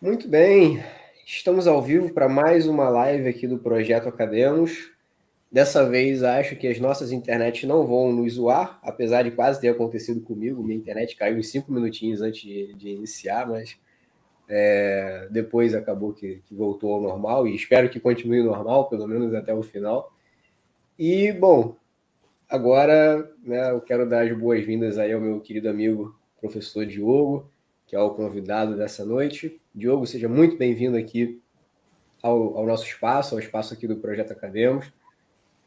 Muito bem, estamos ao vivo para mais uma live aqui do Projeto Academos. Dessa vez acho que as nossas internets não vão nos zoar, apesar de quase ter acontecido comigo. Minha internet caiu em cinco minutinhos antes de, de iniciar, mas é, depois acabou que, que, voltou ao normal e espero que continue normal, pelo menos até o final. E, bom, agora né, eu quero dar as boas-vindas aí ao meu querido amigo professor Diogo que é o convidado dessa noite. Diogo, seja muito bem-vindo aqui ao, ao, nosso espaço, ao espaço aqui do Projeto Academos.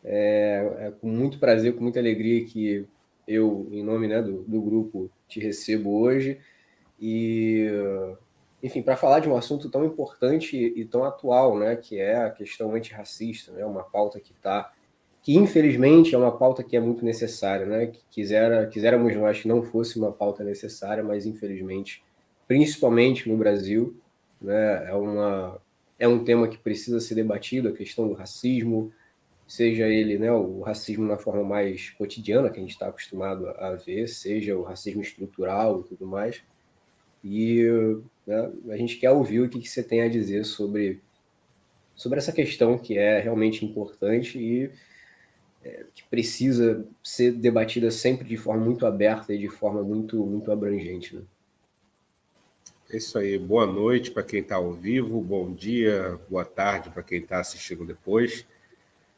É, é, com muito prazer, com muita alegria que eu, em nome né, do, do grupo, te recebo hoje. E, enfim, para falar de um assunto tão importante e tão atual, né, que é a questão antirracista, né, uma pauta que está que infelizmente é uma pauta que é muito necessária, né? Que quisera, quiséramos nós que não fosse uma pauta necessária, mas infelizmente principalmente no Brasil. Né? É, uma, é um tema que precisa ser debatido, a questão do racismo, seja ele né, o racismo na forma mais cotidiana que a gente está acostumado a ver, seja o racismo estrutural e tudo mais. E né, a gente quer ouvir o que, que você tem a dizer sobre, sobre essa questão que é realmente importante e é, que precisa ser debatida sempre de forma muito aberta e de forma muito, muito abrangente. Né? É isso aí. Boa noite para quem está ao vivo, bom dia, boa tarde para quem está assistindo depois.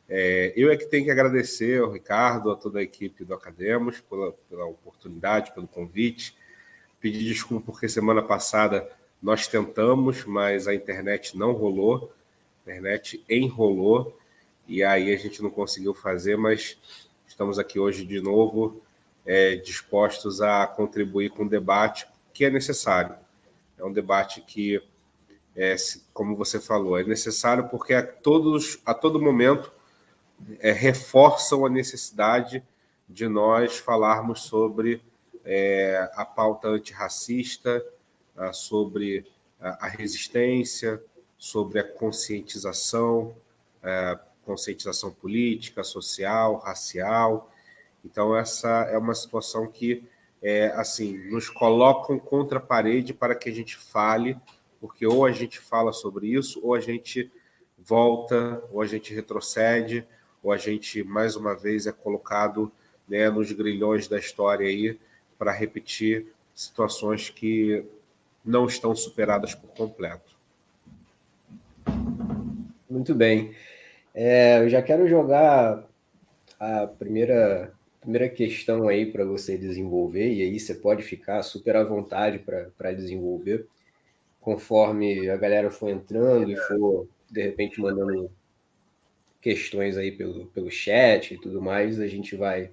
É, eu é que tenho que agradecer ao Ricardo, a toda a equipe do Academos pela, pela oportunidade, pelo convite. Pedir desculpa porque semana passada nós tentamos, mas a internet não rolou, a internet enrolou, e aí a gente não conseguiu fazer, mas estamos aqui hoje de novo é, dispostos a contribuir com o debate que é necessário é um debate que, é, como você falou, é necessário porque a, todos, a todo momento é, reforçam a necessidade de nós falarmos sobre é, a pauta antirracista, sobre a, a, resistência, sobre a conscientização, a é, conscientização política, social, racial. Então, essa é uma situação que é, assim, nos colocam contra a parede para que a gente fale, porque ou a gente fala sobre isso, ou a gente volta, ou a gente retrocede, ou a gente, mais uma vez, é colocado né, nos grilhões da história aí para repetir situações que não estão superadas por completo. Muito bem. É, eu já quero jogar a primeira primeira questão aí para você desenvolver, e aí você pode ficar super à vontade para desenvolver, conforme a galera for entrando e for, de repente, mandando questões aí pelo, pelo chat e tudo mais, a gente vai,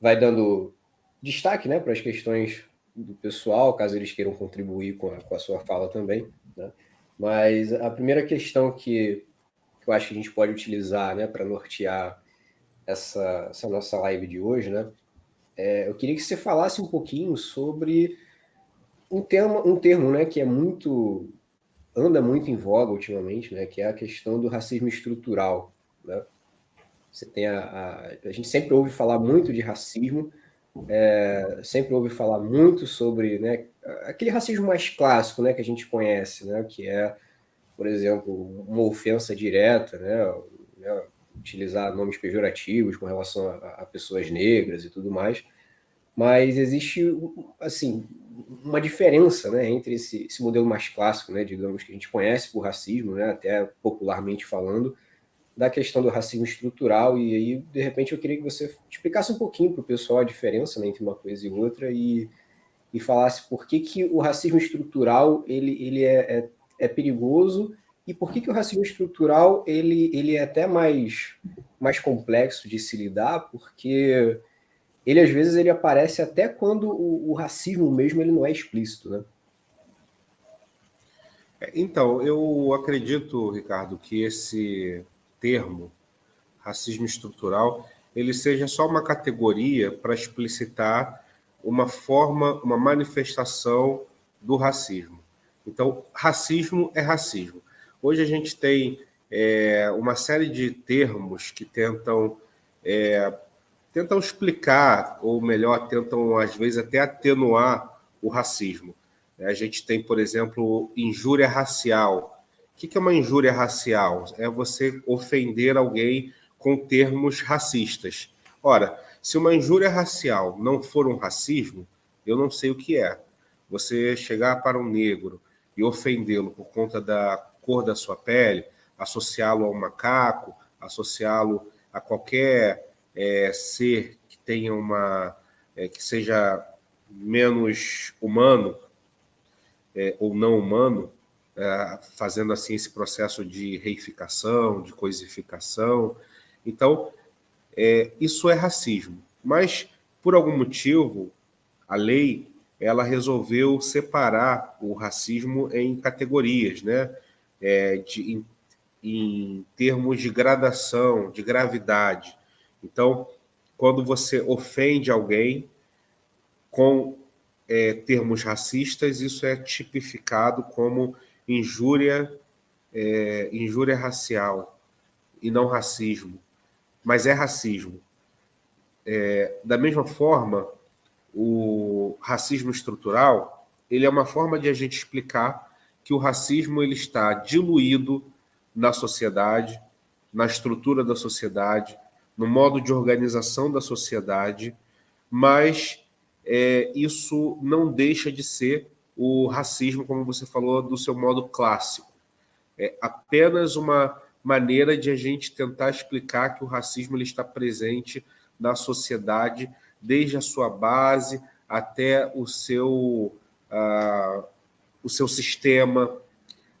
vai dando destaque né, para as questões do pessoal, caso eles queiram contribuir com a, com a sua fala também. Né? Mas a primeira questão que, que eu acho que a gente pode utilizar né, para nortear essa, essa nossa live de hoje, né? É, eu queria que você falasse um pouquinho sobre um termo, um termo né, que é muito anda muito em voga ultimamente, né, que é a questão do racismo estrutural. Né? Você tem a, a, a gente sempre ouve falar muito de racismo, é, sempre ouve falar muito sobre né, aquele racismo mais clássico né, que a gente conhece, né, que é, por exemplo, uma ofensa direta, né, né utilizar nomes pejorativos com relação a, a, pessoas negras e tudo mais, mas existe assim uma diferença, né, entre esse, esse, modelo mais clássico, né, digamos que a gente conhece por racismo, né, até popularmente falando, da questão do racismo estrutural. E aí de repente eu queria que você explicasse um pouquinho para o pessoal a diferença né, entre uma coisa e outra e, e falasse por que, que o racismo estrutural ele, ele é, é, é perigoso e por que, que o racismo estrutural ele, ele é até mais, mais complexo de se lidar? Porque ele às vezes ele aparece até quando o, o racismo mesmo ele não é explícito, né? É, então, eu acredito, Ricardo, que esse termo, racismo estrutural, ele seja só uma categoria para explicitar uma forma, uma manifestação do racismo. Então, racismo é racismo. Hoje a gente tem é, uma série de termos que tentam é, tentam explicar, ou melhor, tentam às vezes até atenuar o racismo. A gente tem, por exemplo, injúria racial. O que é uma injúria racial? É você ofender alguém com termos racistas. Ora, se uma injúria racial não for um racismo, eu não sei o que é. Você chegar para um negro e ofendê-lo por conta da cor da sua pele, associá-lo a um macaco, associá-lo a qualquer é, ser que tenha uma é, que seja menos humano é, ou não humano, é, fazendo assim esse processo de reificação, de coisificação. Então, é, isso é racismo. Mas, por algum motivo, a lei ela resolveu separar o racismo em categorias, né? É, de, em, em termos de gradação, de gravidade. Então, quando você ofende alguém com é, termos racistas, isso é tipificado como injúria, é, injúria racial e não racismo, mas é racismo. É, da mesma forma, o racismo estrutural ele é uma forma de a gente explicar que o racismo ele está diluído na sociedade, na estrutura da sociedade, no modo de organização da sociedade, mas é, isso não deixa de ser o racismo, como você falou, do seu modo clássico. É apenas uma maneira de a gente tentar explicar que o racismo ele está presente na sociedade desde a sua base até o seu, uh, o seu sistema,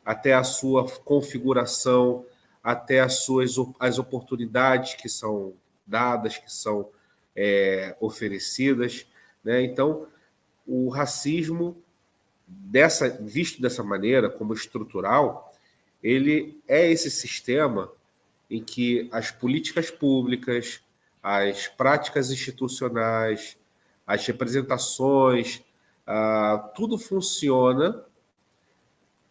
até a sua configuração, até as suas as oportunidades que são dadas, que são é, oferecidas. Né? Então, o racismo, dessa, visto dessa maneira, como estrutural, ele é esse sistema em que as políticas públicas, as práticas institucionais, as representações, ah, tudo funciona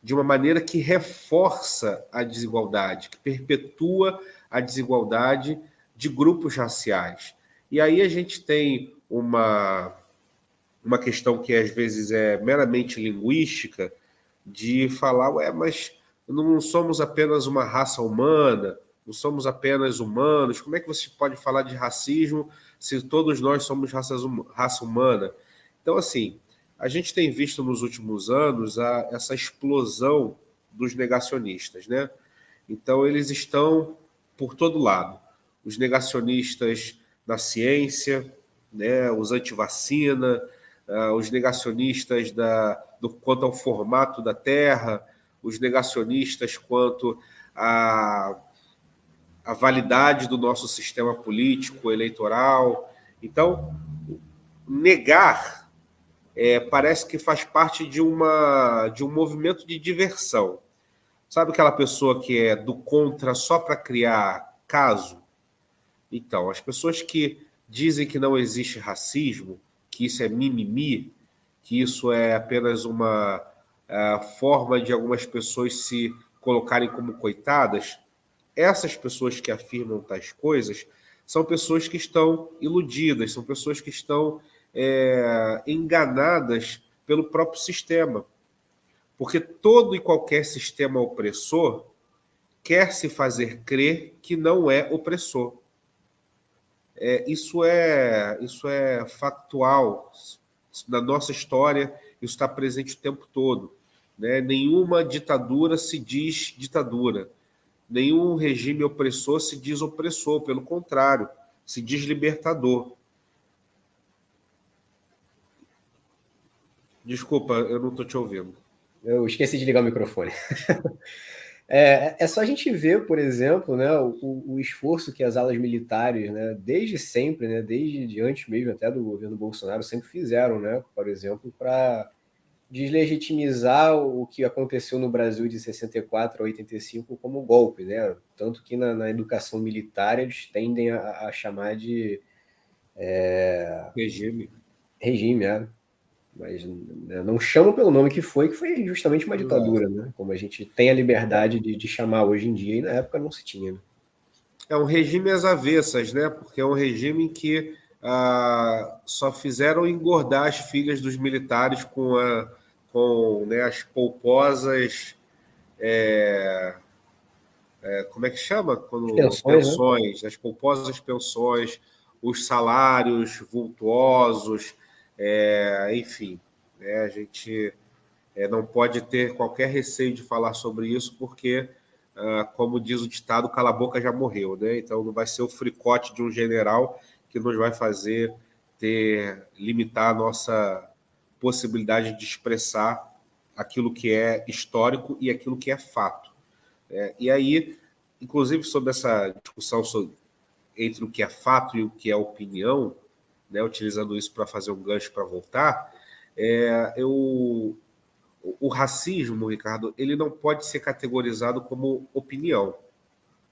de uma maneira que reforça a desigualdade, que perpetua a desigualdade de grupos raciais. E aí a gente tem uma, uma questão que às vezes é meramente linguística, de falar, ué, mas não somos apenas uma raça humana, não somos apenas humanos, como é que você pode falar de racismo se todos nós somos raças, raça humana? Então, assim, a gente tem visto nos últimos anos a, essa explosão dos negacionistas, né? Então, eles estão por todo lado. Os negacionistas da ciência, né? os antivacina, uh, os negacionistas da, do, quanto ao formato da Terra, os negacionistas quanto à, à validade do nosso sistema político, eleitoral. Então, negar é, parece que faz parte de, uma, de um movimento de diversão. Sabe aquela pessoa que é do contra só para criar caso? Então, as pessoas que dizem que não existe racismo, que isso é mimimi, que isso é apenas uma uh, forma de algumas pessoas se colocarem como coitadas, essas pessoas que afirmam tais coisas são pessoas que estão iludidas, são pessoas que estão é, enganadas pelo próprio sistema. Porque todo e qualquer sistema opressor quer se fazer crer que não é opressor. É, isso, é, isso é factual. Na nossa história, isso está presente o tempo todo. Né? Nenhuma ditadura se diz ditadura. Nenhum regime opressor se diz opressor, pelo contrário, se diz libertador. Desculpa, eu não estou te ouvindo. Eu esqueci de ligar o microfone. é, é só a gente ver, por exemplo, né, o, o, esforço que as alas militares, né, desde sempre, né, desde antes mesmo até do governo Bolsonaro, sempre fizeram, né, por exemplo, para deslegitimizar o que aconteceu no Brasil de 64 a 85 como golpe, né? Tanto que na, na educação militar eles tendem a, a chamar de é... regime. Regime, é mas né, não chamam pelo nome que foi, que foi justamente uma ditadura, né? Como a gente tem a liberdade de, de chamar hoje em dia, e na época não se tinha. Né? É um regime às avessas, né? Porque é um regime em que ah, só fizeram engordar as filhas dos militares com, a, com né, as polposas. É, é, como é que chama? Quando, pensões, pensões né? as polposas pensões, os salários vultuosos, é, enfim, né, a gente é, não pode ter qualquer receio de falar sobre isso, porque, ah, como diz o ditado, cala a boca já morreu, né? Então não vai ser o fricote de um general que nos vai fazer ter limitar a nossa possibilidade de expressar aquilo que é histórico e aquilo que é fato. É, e aí, inclusive sobre essa discussão sobre, entre o que é fato e o que é opinião, né, utilizando isso para fazer um gancho para voltar, é, eu, o racismo, Ricardo, ele não pode ser categorizado como opinião.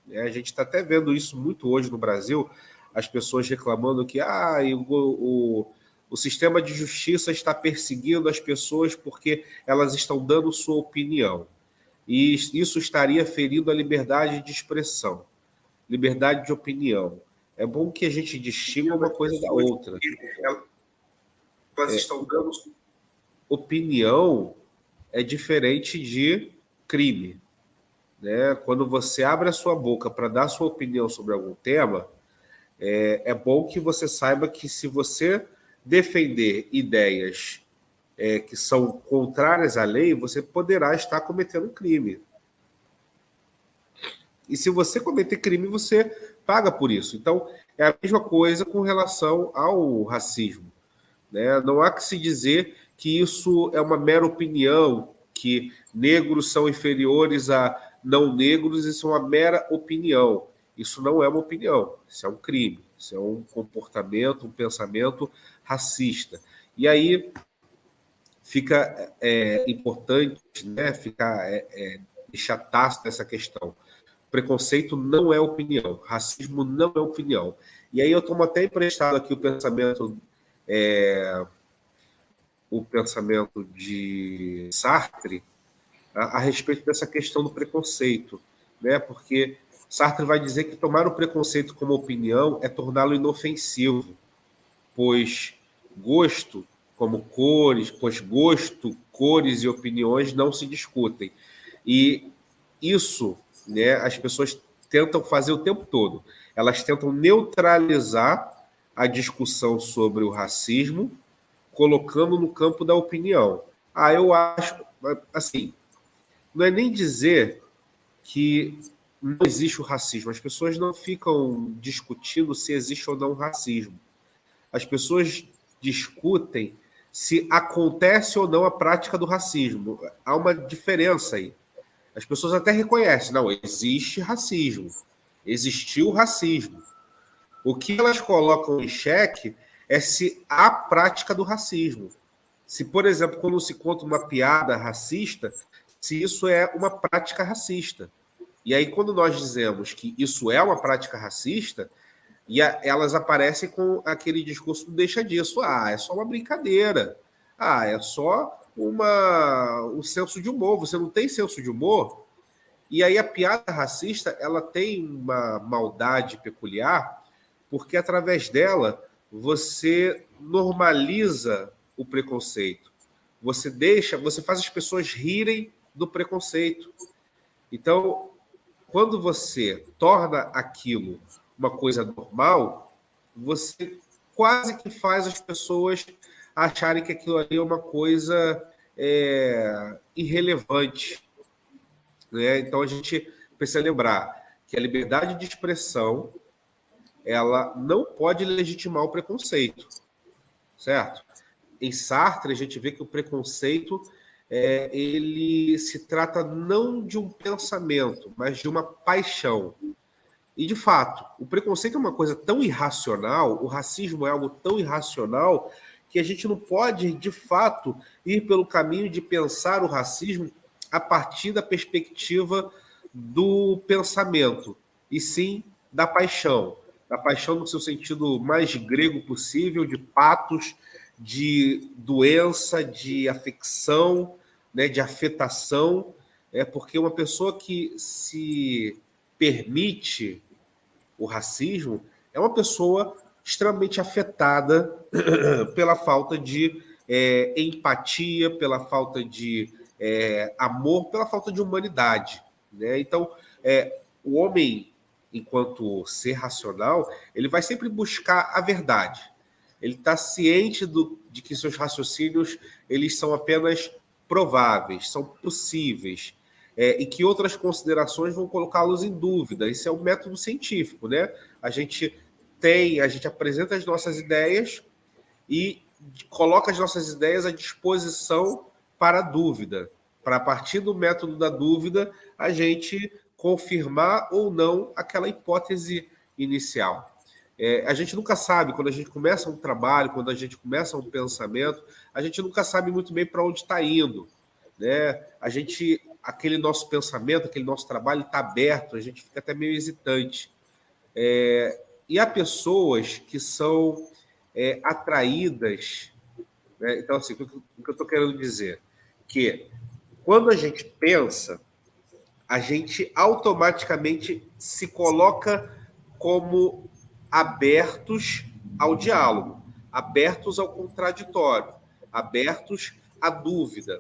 É, a gente está até vendo isso muito hoje no Brasil, as pessoas reclamando que ah, o, o, o sistema de justiça está perseguindo as pessoas porque elas estão dando sua opinião. E isso estaria ferindo a liberdade de expressão, liberdade de opinião. É bom que a gente distinga uma coisa da outra. Elas estão dando opinião é diferente de crime. Né? Quando você abre a sua boca para dar sua opinião sobre algum tema, é, é, bom que você saiba que se você defender ideias é, que são contrárias à lei, você poderá estar cometendo crime. E se você cometer crime, você paga por isso. Então, é a mesma coisa com relação ao racismo. Né? Não há que se dizer que isso é uma mera opinião, que negros são inferiores a não negros, isso é uma mera opinião. Isso não é uma opinião, isso é um crime, isso é um comportamento, um pensamento racista. E aí fica é, importante né, ficar, é, é, questão. Preconceito não é opinião, racismo não é opinião. E aí eu tomo até emprestado aqui o pensamento é, o pensamento de Sartre a, a, respeito dessa questão do preconceito, né? Porque Sartre vai dizer que tomar o preconceito como opinião é torná-lo inofensivo, pois gosto, como cores, pois gosto, cores e opiniões não se discutem. E isso, né, as pessoas tentam fazer o tempo todo. Elas tentam neutralizar a discussão sobre o racismo colocando no campo da opinião. Ah, eu acho, assim, não é nem dizer que não existe o racismo. As pessoas não ficam discutindo se existe ou não racismo. As pessoas discutem se acontece ou não a prática do racismo. Há uma diferença aí. As pessoas até reconhecem, não, existe racismo. Existiu racismo. O que elas colocam em xeque é se há prática do racismo. Se, por exemplo, quando se conta uma piada racista, se isso é uma prática racista. E aí, quando nós dizemos que isso é uma prática racista, e a, elas aparecem com aquele discurso deixa disso. Ah, é só uma brincadeira. Ah, é só uma um senso de humor. Você não tem senso de humor? E aí a piada racista, ela tem uma maldade peculiar, porque através dela você normaliza o preconceito. Você deixa, você faz as pessoas rirem do preconceito. Então, quando você torna aquilo uma coisa normal, você quase que faz as pessoas acharem que aquilo ali é uma coisa é, irrelevante. Né? Então a gente precisa lembrar que a liberdade de expressão ela não pode legitimar o preconceito, certo? Em Sartre, a gente vê que o preconceito é, ele se trata não de um pensamento, mas de uma paixão. E, de fato, o preconceito é uma coisa tão irracional, o racismo é algo tão irracional, que a gente não pode, de fato, ir pelo caminho de pensar o racismo a partir da perspectiva do pensamento, e sim da paixão. Da paixão no seu sentido mais grego possível, de patos, de doença, de afecção, né, de afetação, é porque uma pessoa que se permite o racismo é uma pessoa extremamente afetada pela falta de é, empatia, pela falta de é, amor, pela falta de humanidade. Né? Então, é, o homem, enquanto ser racional, ele vai sempre buscar a verdade. Ele está ciente do, de que seus raciocínios eles são apenas prováveis, são possíveis, é, e que outras considerações vão colocá-los em dúvida. Isso é um método científico, né? A gente tem, a gente apresenta as nossas ideias e coloca as nossas ideias à disposição para dúvida, para a partir do método da dúvida a gente confirmar ou não aquela hipótese inicial. É, a gente nunca sabe, quando a gente começa um trabalho, quando a gente começa um pensamento, a gente nunca sabe muito bem para onde está indo. Né? A gente, aquele nosso pensamento, aquele nosso trabalho está aberto, a gente fica até meio hesitante. É, e há pessoas que são é, atraídas. Né? Então, assim, o que eu estou querendo dizer? Que quando a gente pensa, a gente automaticamente se coloca como abertos ao diálogo, abertos ao contraditório, abertos à dúvida.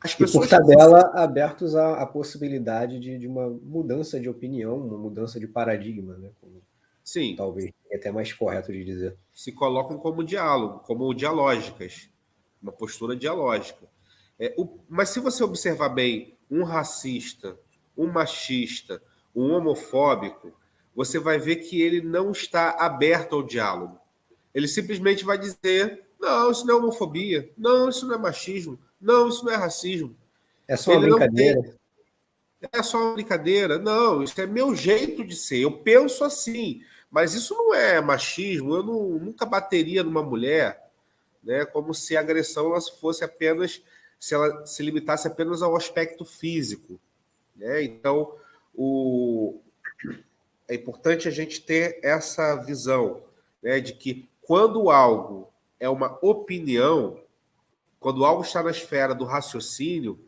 As pessoas e por tabela, abertos à, à possibilidade de, de, uma mudança de opinião, uma mudança de paradigma, né? Como, Sim. Talvez é até mais correto de dizer. Se colocam como diálogo, como dialógicas, uma postura dialógica. É, o, mas se você observar bem um racista, um machista, um homofóbico, você vai ver que ele não está aberto ao diálogo. Ele simplesmente vai dizer: não, isso não é homofobia, não, isso não é machismo, não, isso não é racismo. É só uma ele brincadeira. Tem... É só uma brincadeira. Não, isso é meu jeito de ser. Eu penso assim. Mas isso não é machismo. Eu não, nunca bateria numa mulher, né? Como se a agressão ela fosse apenas se ela se limitasse apenas ao aspecto físico, né? Então, o é importante a gente ter essa visão, né, de que quando algo é uma opinião, quando algo está na esfera do raciocínio,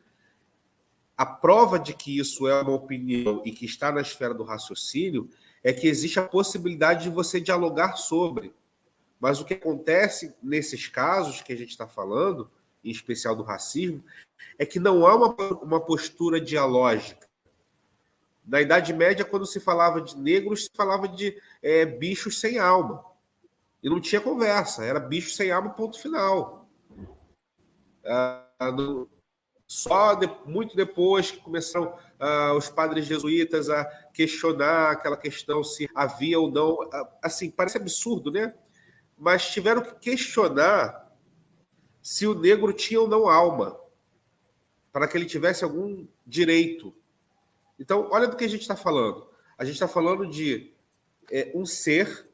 a prova de que isso é uma opinião e que está na esfera do raciocínio é que existe a possibilidade de você dialogar sobre. Mas o que acontece nesses casos que a gente está falando, em especial do racismo, é que não há uma, uma postura dialógica. Na Idade Média, quando se falava de negros, se falava de é, bichos sem alma. E não tinha conversa, era bicho sem alma, ponto final. Ah, no, só de, muito depois que começaram ah, os padres jesuítas a questionar aquela questão se havia ou não. Ah, assim, parece absurdo, né? Mas tiveram que questionar se o negro tinha ou não alma, para que ele tivesse algum direito. Então, olha do que a gente está falando. A gente está falando de é, um ser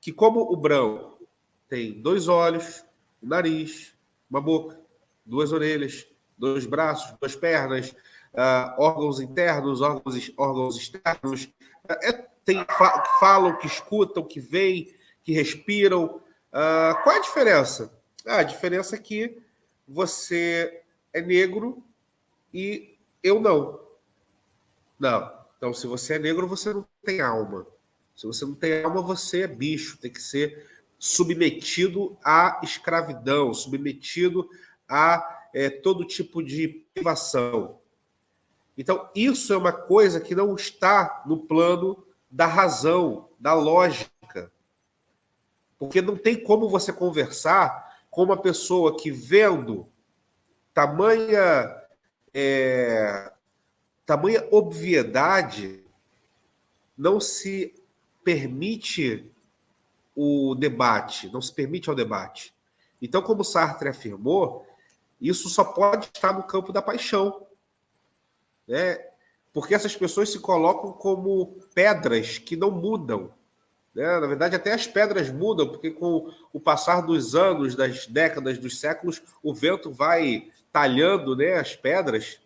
que, como o branco, tem dois olhos, um nariz, uma boca, duas orelhas, dois braços, duas pernas, uh, órgãos internos, órgãos, órgãos externos. É, tem, fa falam, que escutam, que veem, que respiram. Uh, qual é a diferença? Ah, a diferença é que você é negro e eu não. Não. Então, se você é negro, você não tem alma. Se você não tem alma, você é bicho, tem que ser submetido à escravidão, submetido a é, todo tipo de privação. Então, isso é uma coisa que não está no plano da razão, da lógica. Porque não tem como você conversar com uma pessoa que, vendo tamanha, é, tamanha obviedade, não se permite o debate, não se permite ao debate. Então, como Sartre afirmou, isso só pode estar no campo da paixão. Né? Porque essas pessoas se colocam como pedras que não mudam. Né? Na verdade, até as pedras mudam, porque com o passar dos anos, das décadas, dos séculos, o vento vai talhando né, as pedras.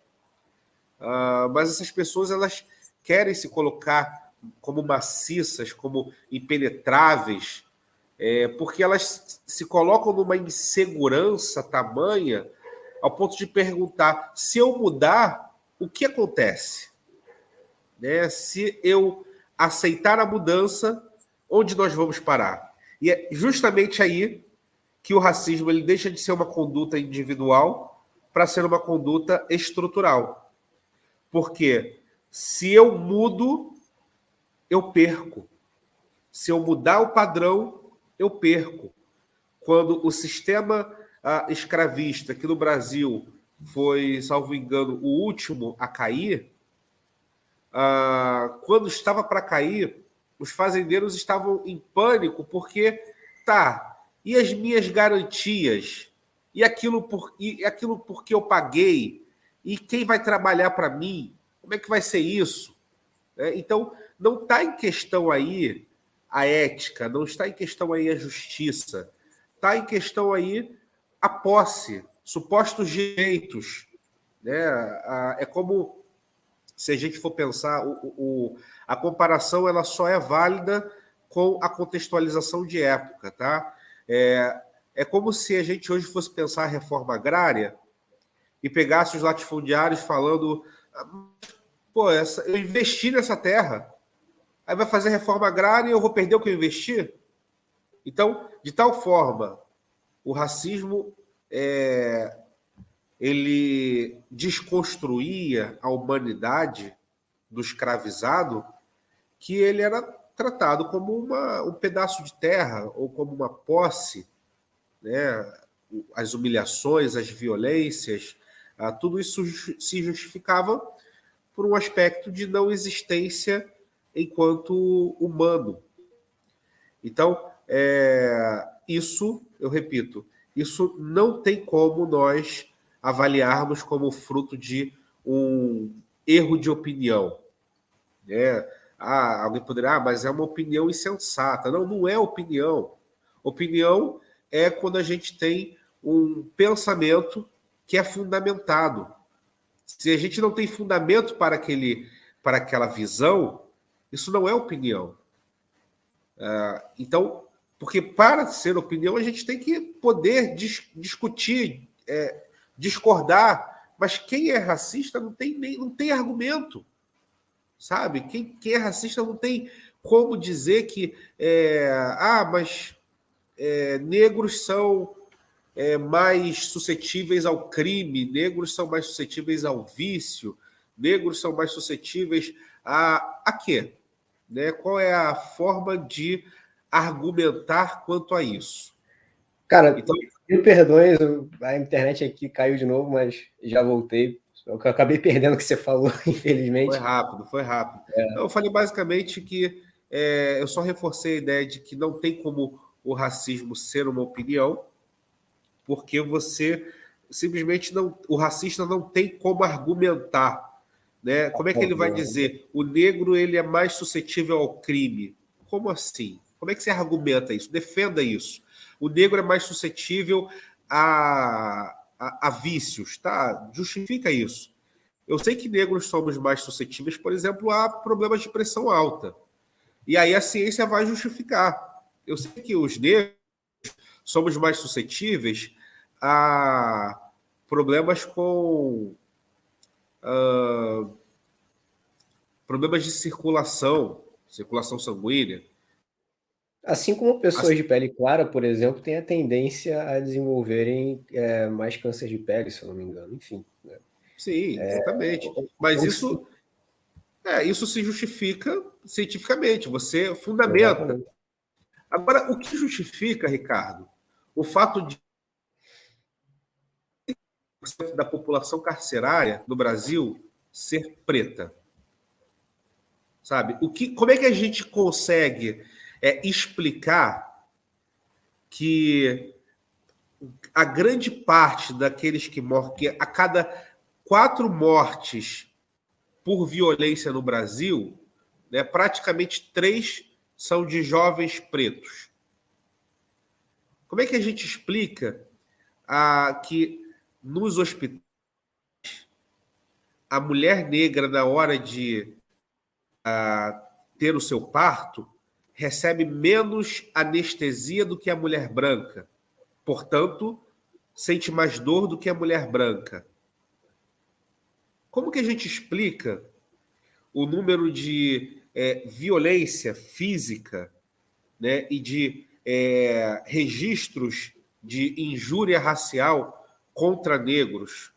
Uh, mas essas pessoas elas querem se colocar como maciças, como impenetráveis, é, porque elas se colocam numa insegurança tamanha ao ponto de perguntar: se eu mudar, o que acontece? Né? Se eu aceitar a mudança, onde nós vamos parar? E é justamente aí que o racismo ele deixa de ser uma conduta individual para ser uma conduta estrutural. Porque se eu mudo, eu perco. Se eu mudar o padrão, eu perco. Quando o sistema ah, escravista aqui no Brasil foi, salvo engano, o último a cair, ah, quando estava para cair, os fazendeiros estavam em pânico porque, tá, e as minhas garantias? E aquilo, por, e aquilo porque eu paguei? E quem vai trabalhar para mim? Como é que vai ser isso? É, então, não está em questão aí a ética, não está em questão aí a justiça, está em questão aí a posse, supostos direitos. Né? É como se a gente for pensar, o, o, a comparação ela só é válida com a contextualização de época, tá? É, é como se a gente hoje fosse pensar a reforma agrária e pegasse os latifundiários falando, pô, essa, eu investi nessa terra, aí vai fazer reforma agrária e eu vou perder o que eu investi? Então, de tal forma, o racismo é, ele desconstruía a humanidade do escravizado, que ele era tratado como uma, um pedaço de terra ou como uma posse, né? as humilhações, as violências, ah, tudo isso se justificava por um aspecto de não existência enquanto humano. Então, é, isso, eu repito, isso não tem como nós avaliarmos como fruto de um erro de opinião. É, ah, alguém poderia, ah, mas é uma opinião insensata. Não, não é opinião. Opinião é quando a gente tem um pensamento que é fundamentado. Se a gente não tem fundamento para, aquele, para aquela visão, isso não é opinião. Ah, então, porque para ser opinião, a gente tem que poder dis discutir, é, discordar, mas quem é racista não tem nem não tem argumento, sabe? Quem, quem é racista não tem como dizer que é, ah, mas é, negros são é, mais suscetíveis ao crime, negros são mais suscetíveis ao vício, negros são mais suscetíveis a, a quê? Né? Qual é a forma de argumentar quanto a isso? Cara, então, me perdoe, a internet aqui caiu de novo, mas já voltei. Eu acabei perdendo o que você falou, infelizmente. Foi rápido, foi rápido. É. Eu falei basicamente que é, eu só reforcei a ideia de que não tem como o racismo ser uma opinião, porque você simplesmente não. O racista não tem como argumentar. Né? Como é que ele vai dizer o negro ele é mais suscetível ao crime? Como assim? Como é que você argumenta isso? Defenda isso o negro é mais suscetível a, a, a vícios, tá? Justifica isso. Eu sei que negros somos mais suscetíveis, por exemplo, a problemas de pressão alta. E aí a ciência vai justificar. Eu sei que os negros somos mais suscetíveis a problemas com uh, problemas de circulação, circulação sanguínea, Assim como pessoas assim, de pele clara, por exemplo, têm a tendência a desenvolverem é, mais câncer de pele, se eu não me engano. Enfim. Né? Sim, é, exatamente. É, Mas isso, é, isso se justifica cientificamente, você fundamenta. Exatamente. Agora, o que justifica, Ricardo, o fato de da população carcerária no Brasil ser preta? Sabe? O que, como é que a gente consegue é explicar que a grande parte daqueles que morrem, que a cada quatro mortes por violência no Brasil, né, praticamente três são de jovens pretos. Como é que a gente explica a, que nos hospitais a mulher negra, na hora de a, ter o seu parto, recebe menos anestesia do que a mulher branca. Portanto, sente mais dor do que a mulher branca. Como que a gente explica o número de é, violência física né, e de é, registros de injúria racial contra negros,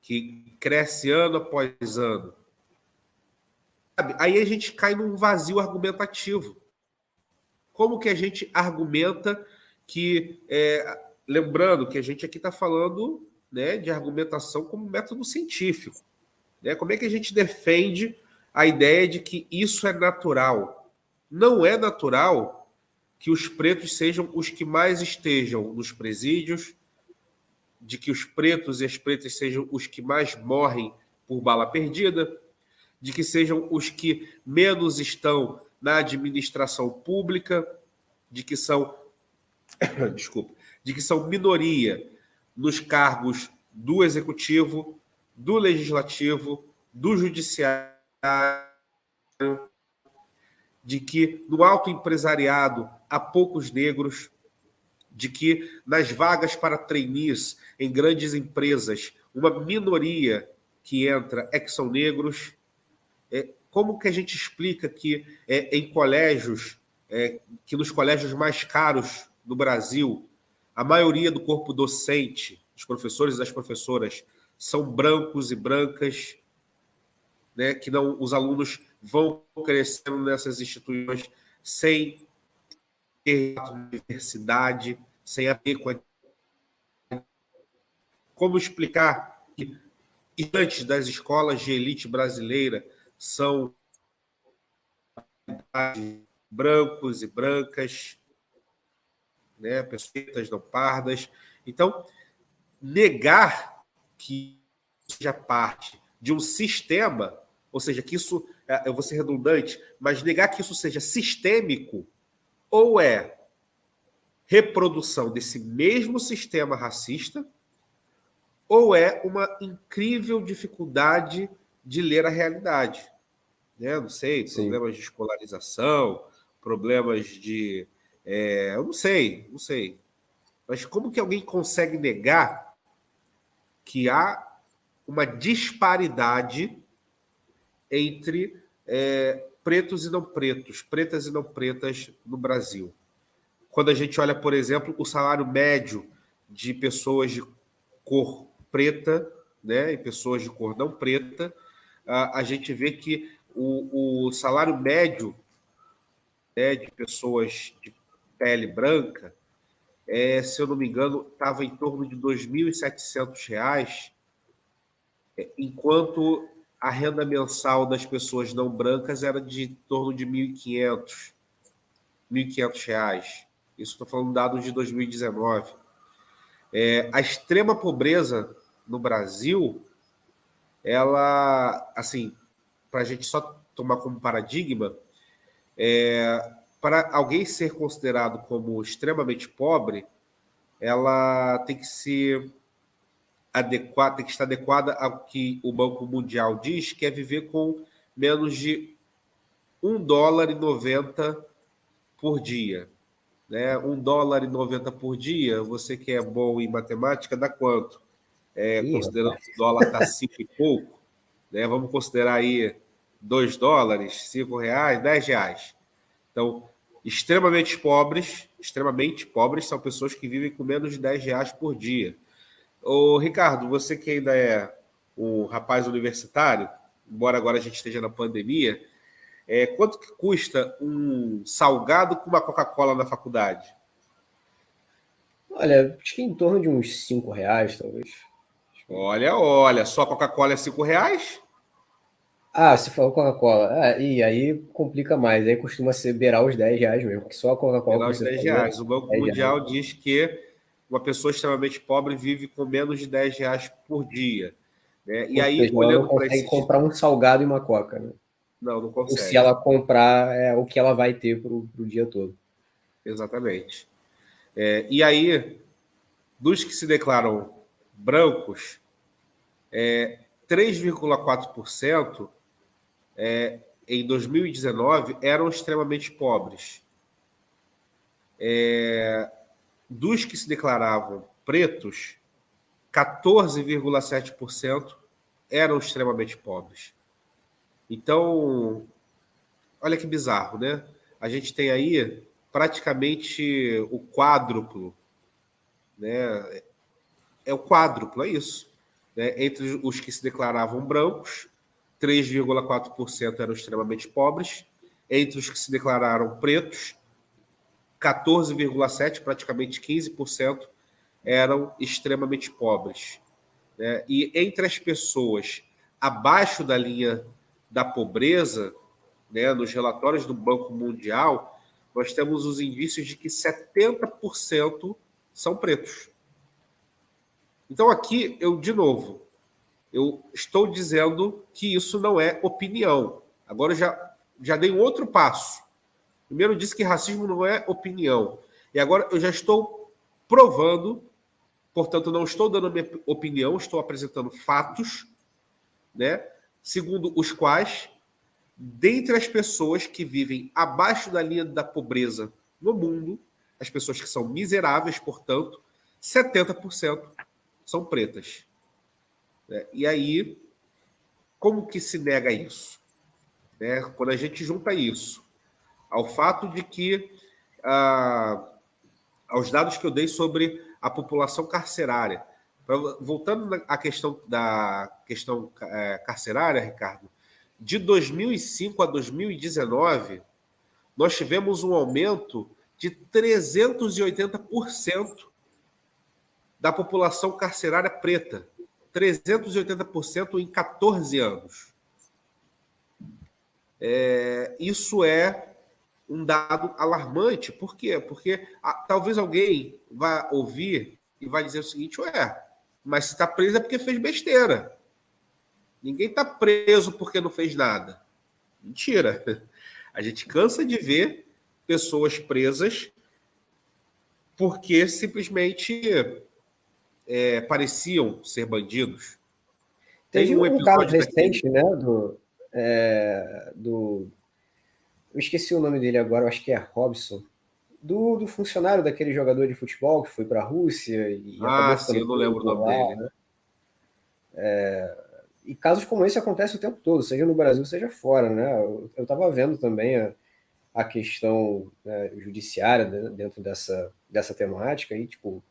que cresce ano após ano. Aí a gente cai num vazio argumentativo. Como que a gente argumenta que, é, lembrando que a gente aqui está falando né, de argumentação como método científico. Né? Como é que a gente defende a ideia de que isso é natural? Não é natural que os pretos sejam os que mais estejam nos presídios, de que os pretos e as pretas sejam os que mais morrem por bala perdida, de que sejam os que menos estão na administração pública, de que são desculpa, de que são minoria nos cargos do executivo, do legislativo, do judiciário, de que no alto empresariado há poucos negros, de que nas vagas para trainees em grandes empresas, uma minoria que entra é que são negros. É, como que a gente explica que é, em colégios, é, que nos colégios mais caros do Brasil, a maioria do corpo docente, os professores e as professoras, são brancos e brancas, né, que não os alunos vão crescendo nessas instituições sem ter universidade, sem a ver com. Como explicar que estudantes das escolas de elite brasileira são brancos e brancas, né, pessoas não pardas. Então, negar que seja parte de um sistema, ou seja, que isso, é, eu vou ser redundante, mas negar que isso seja sistêmico, ou é reprodução desse mesmo sistema racista, ou é uma incrível dificuldade de ler a realidade. Né? Não sei, Sim. problemas de escolarização, problemas de. É, eu não sei, não sei. Mas como que alguém consegue negar que há uma disparidade entre é, pretos e não pretos, pretas e não pretas no Brasil? Quando a gente olha, por exemplo, o salário médio de pessoas de cor preta né, e pessoas de cor não preta, a, gente vê que o, o salário médio né, de pessoas de pele branca, é, se eu não me engano, estava em torno de R$ 2.700, é, enquanto a renda mensal das pessoas não brancas era de torno de R$ 1.500, R$ 1.500. Isso estou falando dados de 2019. É, a extrema pobreza no Brasil, ela, assim, para a gente só tomar como paradigma, é, para alguém ser considerado como extremamente pobre, ela tem que ser adequada, tem que estar adequada ao que o Banco Mundial diz, que é viver com menos de 1 dólar e 90 por dia né? Um dólar e 90 por dia, você que é bom em matemática, dá quanto? É, considerando que o dólar está cinco e pouco, né? Vamos considerar aí 2 dólares, 5 reais, 10 reais. Então, extremamente pobres, extremamente pobres são pessoas que vivem com menos de 10 reais por dia. Ô, Ricardo, você que ainda é um rapaz universitário, embora agora a gente esteja na pandemia, é, quanto que custa um salgado com uma Coca-Cola na faculdade? Olha, acho que em torno de uns 5 reais, talvez. Olha, olha, só Coca-Cola é 5 reais? Ah, se for Coca-Cola. É, e aí complica mais. Aí costuma ser beirar os 10 reais mesmo, porque só a Coca-Cola. Beirar os 10 reais. O Banco Mundial reais. diz que uma pessoa extremamente pobre vive com menos de 10 reais por dia. Né? E aí, seja, olhando para esses... comprar um salgado e uma Coca, né? Não, não consegue. Ou se ela comprar é, o que ela vai ter para o dia todo. Exatamente. É, e aí, dos que se declaram brancos, é, 3,4% é, em 2019 eram extremamente pobres. É, dos que se declaravam pretos, 14,7% eram extremamente pobres. Então, olha que bizarro, né? A gente tem aí praticamente o quádruplo né, é o quádruplo, é isso. Né? Entre os que se declaravam brancos, 3,4% eram extremamente pobres. Entre os que se declararam pretos, 14,7%, praticamente 15%, eram extremamente pobres. Né? E entre as pessoas abaixo da linha da pobreza, né, nos relatórios do Banco Mundial, nós temos os indícios de que 70% são pretos. Então, aqui, eu, de novo, eu estou dizendo que isso não é opinião. Agora, eu já, já dei um outro passo. Primeiro, disse que racismo não é opinião. E agora, eu já estou provando, portanto, não estou dando minha opinião, estou apresentando fatos, né? segundo os quais, dentre as pessoas que vivem abaixo da linha da pobreza no mundo, as pessoas que são miseráveis, portanto, 70% são pretas. Né? E aí, como que se nega isso? Né? Quando a gente junta isso ao fato de que, ah, aos dados que eu dei sobre a população carcerária, voltando à questão da questão é, carcerária, Ricardo, de 2005 a 2019, nós tivemos um aumento de 380% da população carcerária preta. 380% em 14 anos. É, isso é um dado alarmante. Por quê? Porque ah, talvez alguém vá ouvir e vai dizer o seguinte: ué, mas se está preso é porque fez besteira. Ninguém está preso porque não fez nada. Mentira. A gente cansa de ver pessoas presas porque simplesmente é, pareciam ser bandidos. Teve um, um caso recente, né? Do, é, do. Eu esqueci o nome dele agora, acho que é Robson. Do, do funcionário daquele jogador de futebol que foi para a Rússia e ah, sim, eu não lembro o nome lá, dele. Né? É, e casos como esse acontecem o tempo todo, seja no Brasil, seja fora, né? Eu estava vendo também a, a questão né, judiciária dentro dessa, dessa temática e, tipo,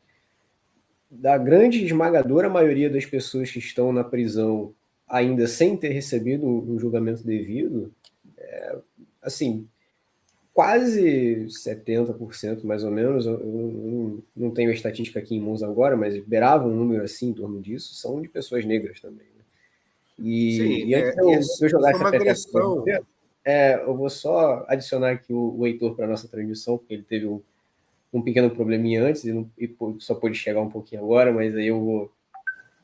da grande esmagadora maioria das pessoas que estão na prisão ainda sem ter recebido um julgamento devido, é, assim, quase 70% mais ou menos, eu, eu, não tenho a estatística aqui em mãos agora, mas beirava um número assim em torno disso, são de pessoas negras também. Né? E, Sim, e antes é, eu, eu jogar essa agressão. É, eu vou só adicionar aqui o, o Heitor para nossa transmissão, porque ele teve um um pequeno probleminha antes e, não, e só pôde chegar um pouquinho agora, mas aí eu vou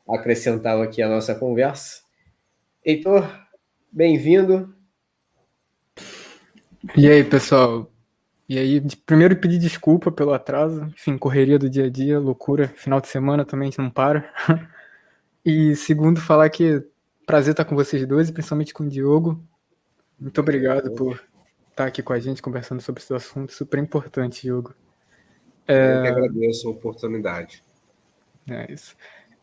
acrescentar aqui a nossa conversa. Heitor, bem-vindo. E aí, pessoal? E aí, primeiro pedir desculpa pelo atraso, enfim, correria do dia a dia, loucura, final de semana também a gente não para. E segundo, falar que prazer estar com vocês dois, principalmente com o Diogo. Muito obrigado por estar aqui com a gente conversando sobre esse assunto super importante, Diogo. É... Eu que agradeço a oportunidade. É isso.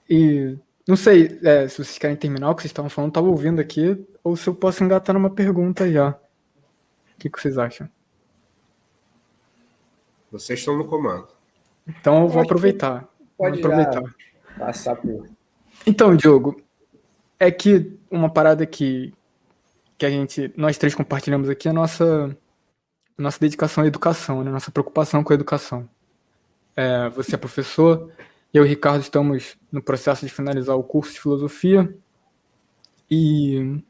E não sei é, se vocês querem terminar o que vocês estavam falando, estava ouvindo aqui, ou se eu posso engatar numa pergunta já. O que, que vocês acham? Vocês estão no comando. Então eu vou aproveitar. Pode vou aproveitar. passar por. Então, Diogo, é que uma parada que, que a gente, nós três compartilhamos aqui é a nossa, nossa dedicação à educação, né? nossa preocupação com a educação. É, você é professor, eu e o Ricardo estamos no processo de finalizar o curso de filosofia. E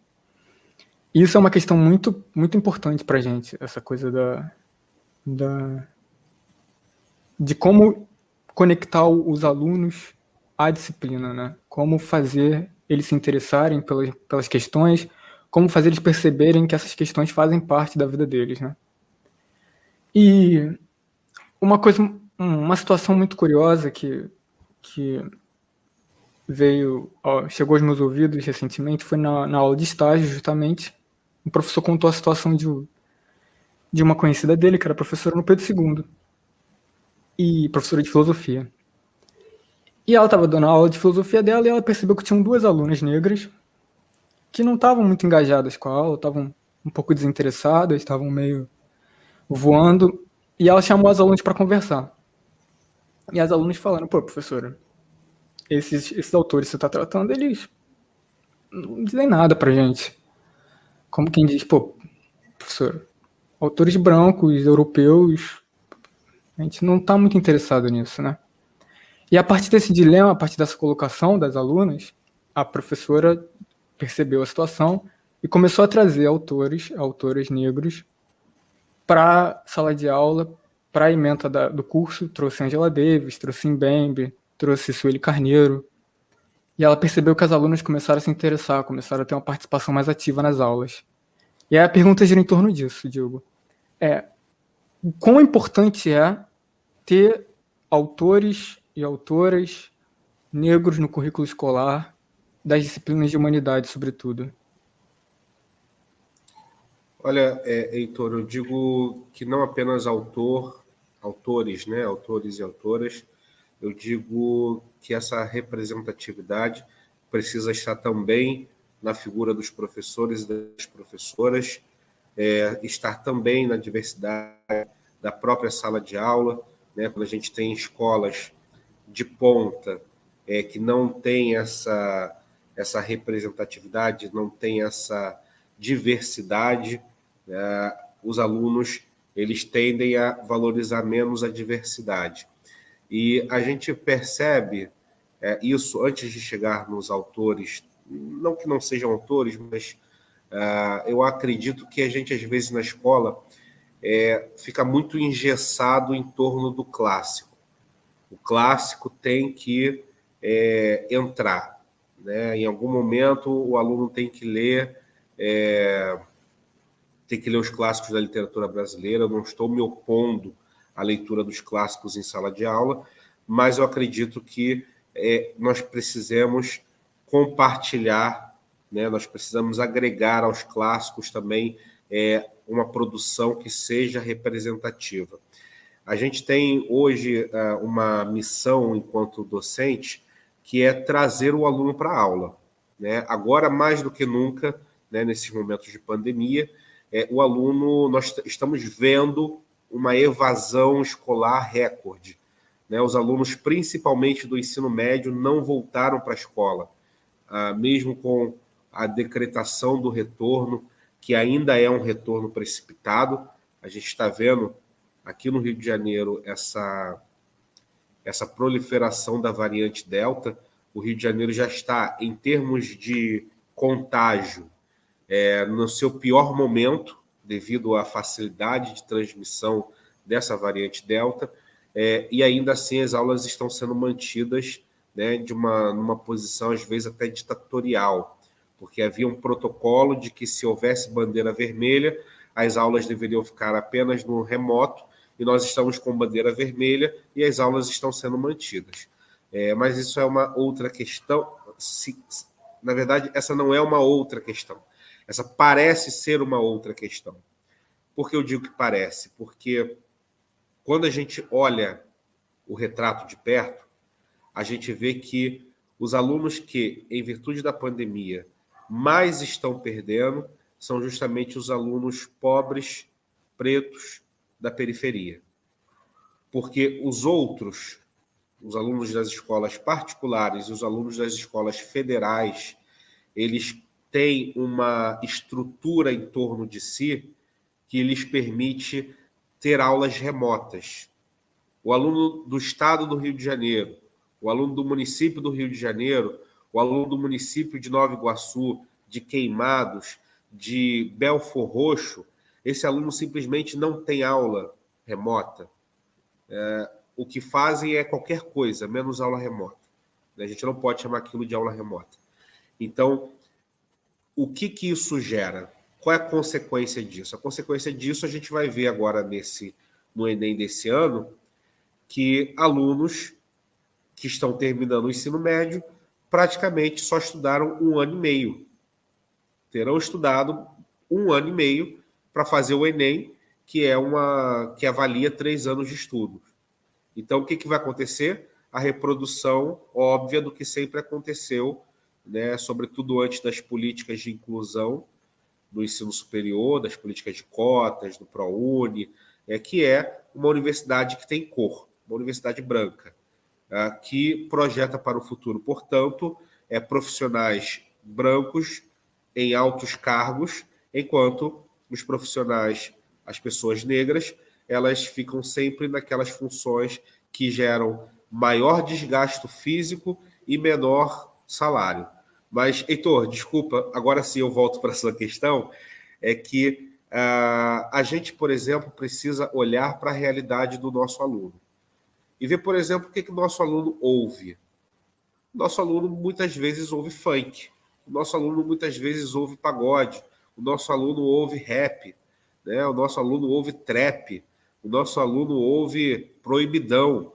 isso é uma questão muito, muito importante para a gente, essa coisa da, da, de como conectar os alunos à disciplina, né? Como fazer eles se interessarem pelas, pelas questões, como fazer eles perceberem que essas questões fazem parte da vida deles, né? E uma coisa uma situação muito curiosa que, que veio, ó, chegou aos meus ouvidos recentemente, foi na, na aula de estágio, justamente. O professor contou a situação de, de uma conhecida dele, que era professora no Pedro II, e professora de filosofia. E ela estava dando a aula de filosofia dela e ela percebeu que tinham duas alunas negras que não estavam muito engajadas com a aula, estavam um pouco desinteressadas, estavam meio voando, e ela chamou as alunas para conversar. E as alunas falando, pô, professora, esses, esses autores que você está tratando, eles não dizem nada pra gente. Como quem diz, pô, professor, autores brancos, europeus, a gente não está muito interessado nisso, né? E a partir desse dilema, a partir dessa colocação das alunas, a professora percebeu a situação e começou a trazer autores, autores negros, para sala de aula, para a emenda da, do curso. Trouxe Angela Davis, trouxe Mbembe, trouxe Sueli Carneiro. E ela percebeu que as alunas começaram a se interessar, começaram a ter uma participação mais ativa nas aulas. E aí a pergunta gira em torno disso, Diogo. É, o quão importante é ter autores e autoras negros no currículo escolar das disciplinas de humanidade, sobretudo? Olha, é, Heitor, eu digo que não apenas autor, autores, né, autores e autoras, eu digo que essa representatividade precisa estar também na figura dos professores e das professoras, é, estar também na diversidade da própria sala de aula, né, quando a gente tem escolas de ponta é, que não tem essa, essa representatividade, não tem essa diversidade, é, os alunos eles tendem a valorizar menos a diversidade. E a gente percebe é, isso antes de chegar nos autores, não que não sejam autores, mas uh, eu acredito que a gente, às vezes, na escola, é, fica muito engessado em torno do clássico. O clássico tem que é, entrar. Né? Em algum momento, o aluno tem que ler. É, tem que ler os clássicos da literatura brasileira. Eu não estou me opondo à leitura dos clássicos em sala de aula, mas eu acredito que é, nós precisamos compartilhar, né? nós precisamos agregar aos clássicos também é, uma produção que seja representativa. A gente tem hoje uh, uma missão enquanto docente que é trazer o aluno para a aula. Né? Agora, mais do que nunca, né, nesses momentos de pandemia, é, o aluno, nós estamos vendo uma evasão escolar recorde. Né? Os alunos, principalmente do ensino médio, não voltaram para a escola, ah, mesmo com a decretação do retorno, que ainda é um retorno precipitado. A gente está vendo aqui no Rio de Janeiro essa, essa proliferação da variante Delta. O Rio de Janeiro já está, em termos de contágio, é, no seu pior momento, devido à facilidade de transmissão dessa variante Delta, é, e ainda assim as aulas estão sendo mantidas né, de uma numa posição às vezes até ditatorial porque havia um protocolo de que se houvesse bandeira vermelha, as aulas deveriam ficar apenas no remoto, e nós estamos com bandeira vermelha e as aulas estão sendo mantidas. É, mas isso é uma outra questão. Se, na verdade, essa não é uma outra questão. Essa parece ser uma outra questão. Por que eu digo que parece? Porque quando a gente olha o retrato de perto, a gente vê que os alunos que, em virtude da pandemia, mais estão perdendo são justamente os alunos pobres, pretos da periferia. Porque os outros, os alunos das escolas particulares os alunos das escolas federais, eles têm uma estrutura em torno de si que lhes permite ter aulas remotas. O aluno do estado do Rio de Janeiro, o aluno do município do Rio de Janeiro, o aluno do município de Nova Iguaçu, de Queimados, de Belfor Roxo, esse aluno simplesmente não tem aula remota. É, o que fazem é qualquer coisa, menos aula remota. A gente não pode chamar aquilo de aula remota. Então, o que, que isso gera? Qual é a consequência disso? A consequência disso a gente vai ver agora nesse no Enem desse ano, que alunos que estão terminando o ensino médio praticamente só estudaram um ano e meio. Terão estudado um ano e meio para fazer o Enem, que é uma que avalia três anos de estudo. Então, o que, que vai acontecer? A reprodução óbvia do que sempre aconteceu, né, sobretudo antes das políticas de inclusão do ensino superior, das políticas de cotas, do ProUni, é, que é uma universidade que tem cor, uma universidade branca. uh, que projeta para o futuro, portanto, é, profissionais brancos em altos cargos, enquanto os profissionais, as pessoas negras, elas ficam sempre naquelas funções que geram maior desgaste físico e menor salário. Mas, Heitor, desculpa, agora sim eu volto para essa questão, é que uh, a gente, por exemplo, precisa olhar para a realidade do nosso aluno e ver, por exemplo, o que, que o nosso aluno ouve. Nosso aluno muitas vezes ouve funk, nosso aluno muitas vezes ouve pagode, o nosso aluno ouve rap, né? o nosso aluno ouve trap, o nosso aluno ouve proibidão,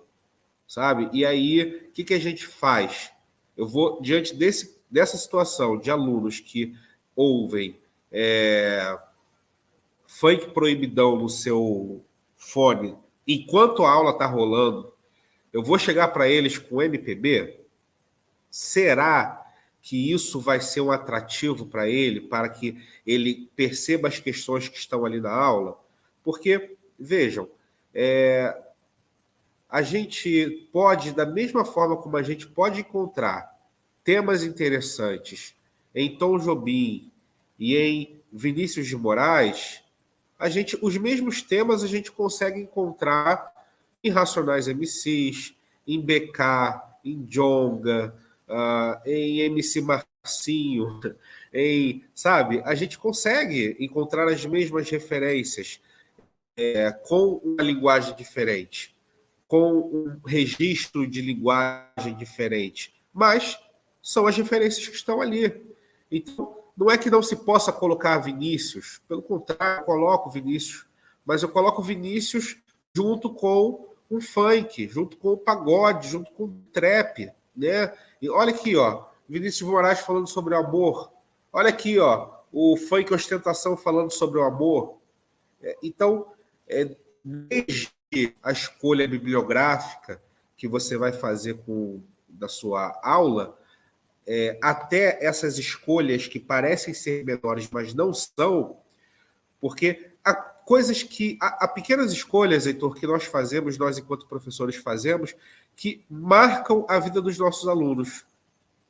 sabe? E aí, o que, que a gente faz? Eu vou, diante desse, dessa situação de alunos que ouvem é, funk proibidão no seu fone enquanto a aula está rolando, eu vou chegar para eles com MPB? Será que isso vai ser um atrativo para ele, para que ele perceba as questões que estão ali na aula? Porque, vejam, é, a gente pode, da mesma forma como a gente pode encontrar temas interessantes em Tom Jobim e em Vinícius de Moraes, a gente, os mesmos temas a gente consegue encontrar em Racionais MCs, em BK, em Jonga, uh, em MC Marcinho, em, sabe? A gente consegue encontrar as mesmas referências é, com uma linguagem diferente, com um registro de linguagem diferente, mas são as referências que estão ali. Então, não é que não se possa colocar Vinícius, pelo contrário, eu coloco Vinícius, mas eu coloco Vinícius junto com um funk, junto com o pagode, junto com o trap, né? E olha aqui, ó, Vinícius Moraes falando sobre o amor. Olha aqui, ó, o funk ostentação falando sobre o amor. É, então, é, desde a escolha bibliográfica que você vai fazer com da sua aula, é, até essas escolhas que parecem ser menores, mas não são, porque há coisas que. Há, há pequenas escolhas, Heitor, que nós fazemos, nós enquanto professores fazemos, que marcam a vida dos nossos alunos.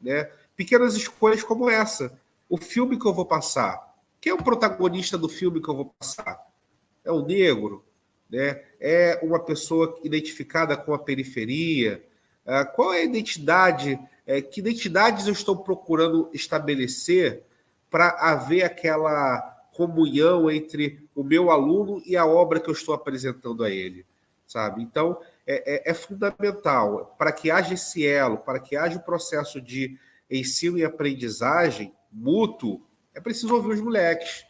Né? Pequenas escolhas como essa. O filme que eu vou passar. Quem é o protagonista do filme que eu vou passar? É o negro? Né? É uma pessoa identificada com a periferia? Ah, qual é a identidade? É, que identidades eu estou procurando estabelecer para haver aquela comunhão entre o meu aluno e a obra que eu estou apresentando a ele? Sabe? Então, é, é, é fundamental para que haja esse elo, para que haja o um processo de ensino e aprendizagem mútuo, é preciso ouvir os moleques.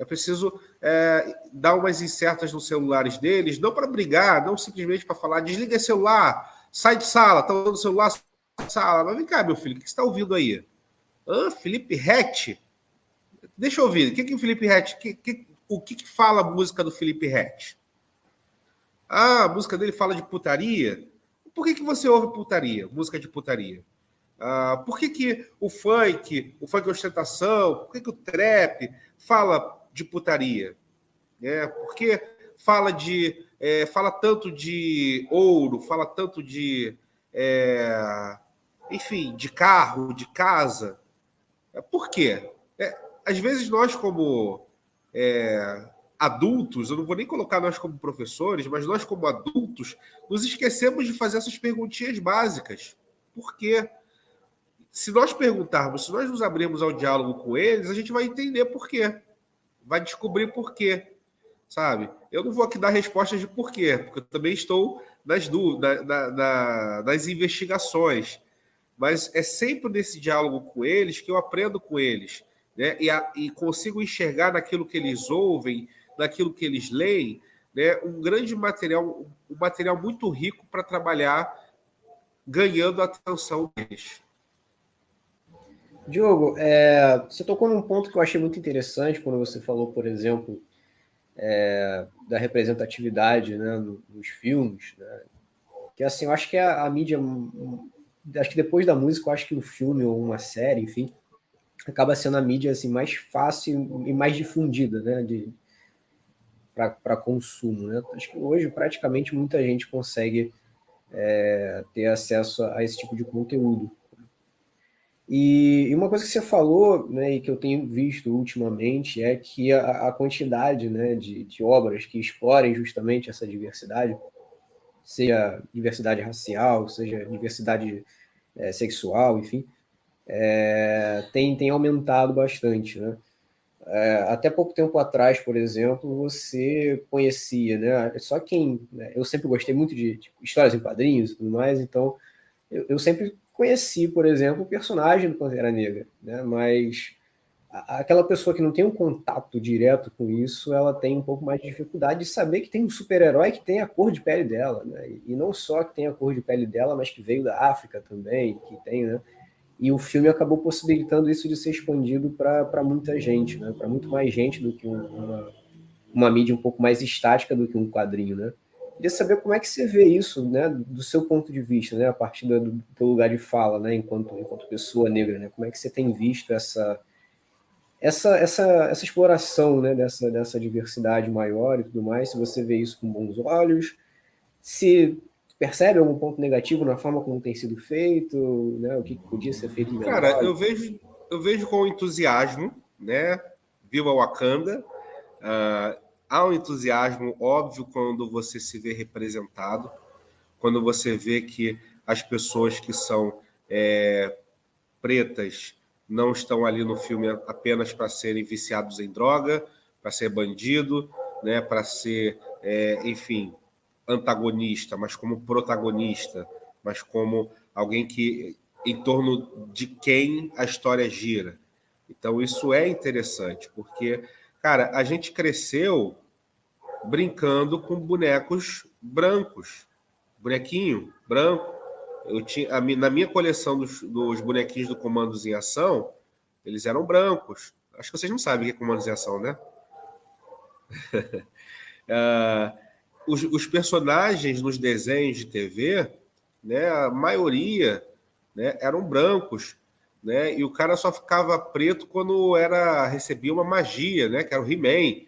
É preciso é, dar umas incertas nos celulares deles, não para brigar, não simplesmente para falar, desliga celular, sai de sala, tá usando o celular, sai de sala. Mas vem cá, meu filho, o que você está ouvindo aí? Ah, Felipe Rett? Deixa eu ouvir. O que, que o Felipe Rett. Que, que, o que, que fala a música do Felipe Rett? Ah, a música dele fala de putaria. Por que, que você ouve putaria? Música de putaria. Ah, por que, que o funk, o funk ostentação, por que, que o trap fala de putaria? É, porque fala de é, fala tanto de ouro, fala tanto de é, enfim, de carro, de casa. Por quê? É, às vezes nós como é, adultos, eu não vou nem colocar nós como professores, mas nós como adultos, nos esquecemos de fazer essas perguntinhas básicas. Por quê? Se nós perguntarmos, se nós nos abrirmos ao diálogo com eles, a gente vai entender por quê. Vai descobrir por quê, sabe? Eu não vou aqui dar respostas de por quê, porque eu também estou nas, na, na, na, nas investigações. Mas é sempre nesse diálogo com eles que eu aprendo com eles. Né? E, a, e consigo enxergar naquilo que eles ouvem, daquilo que eles leem, né, um grande material, um material muito rico para trabalhar, ganhando a atenção deles. Diogo, é, você tocou num ponto que eu achei muito interessante quando você falou, por exemplo, é, da representatividade né, nos filmes. Né, que assim, eu acho que a, a, mídia, acho que depois da música, eu acho que um filme ou uma série, enfim, acaba sendo a mídia assim mais fácil e mais difundida, né, de, para consumo. Né? Acho que hoje praticamente muita gente consegue é, ter acesso a esse tipo de conteúdo. E, uma coisa que você falou, né, e que eu tenho visto ultimamente, é que a, a quantidade né, de, de, obras que explorem justamente essa diversidade, seja diversidade racial, seja diversidade é, sexual, enfim, é, tem, tem aumentado bastante. Né? É, até pouco tempo atrás, por exemplo, você conhecia, né? Só quem. Né, eu sempre gostei muito de, de histórias em quadrinhos e tudo mais, então eu, eu sempre conheci, por exemplo, o personagem do Pantera Negra, né? Mas aquela pessoa que não tem um contato direto com isso, ela tem um pouco mais de dificuldade de saber que tem um super-herói que tem a cor de pele dela, né? E não só que tem a cor de pele dela, mas que veio da África também, que tem, né? E o filme acabou possibilitando isso de ser expandido para muita gente, né? Para muito mais gente do que uma, uma mídia um pouco mais estática do que um quadrinho, né? Queria saber como é que você vê isso, né, do seu ponto de vista, né, a partir do, do lugar de fala, né, enquanto, enquanto pessoa negra, né, como é que você tem visto essa essa, essa, essa exploração, né, dessa, dessa diversidade maior e tudo mais, se você vê isso com bons olhos, se percebe algum ponto negativo na forma como tem sido feito, né, o que podia ser feito melhor? Cara, eu vejo, eu vejo com entusiasmo, né, viva Wakanda, uh, há um entusiasmo óbvio quando você se vê representado, quando você vê que as pessoas que são é, pretas não estão ali no filme apenas para serem viciados em droga, para ser bandido, né, para ser, é, enfim, antagonista, mas como protagonista, mas como alguém que em torno de quem a história gira. Então isso é interessante, porque cara, a gente cresceu brincando com bonecos brancos. Bonequinho branco. Eu tinha, a, na minha coleção dos, dos, bonequinhos do Comandos em Ação, eles eram brancos. Acho que vocês não sabem o que é Comandos em Ação, né? uh, os, os, personagens nos desenhos de TV, né, a maioria né, eram brancos. Né, e o cara só ficava preto quando era recebia uma magia, né, que era o He-Man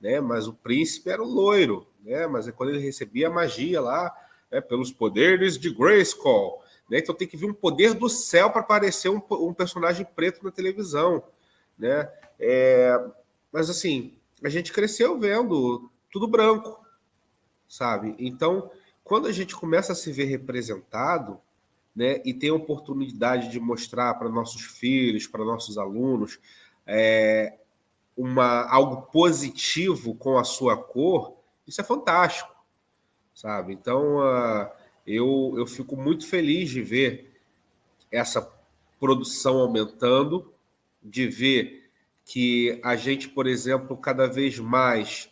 né? Mas o príncipe era o loiro, né? Mas é quando ele recebia a magia lá, né? pelos poderes de Grayskull, né? Então tem que vir um poder do céu para aparecer um, um, personagem preto na televisão, né? É, mas assim, a gente cresceu vendo tudo branco, sabe? Então, quando a gente começa a se ver representado, né, e tem a oportunidade de mostrar para nossos filhos, para nossos alunos, é, uma, algo positivo com a sua cor, isso é fantástico, sabe? Então, uh, eu, eu fico muito feliz de ver essa produção aumentando, de ver que a gente, por exemplo, cada vez mais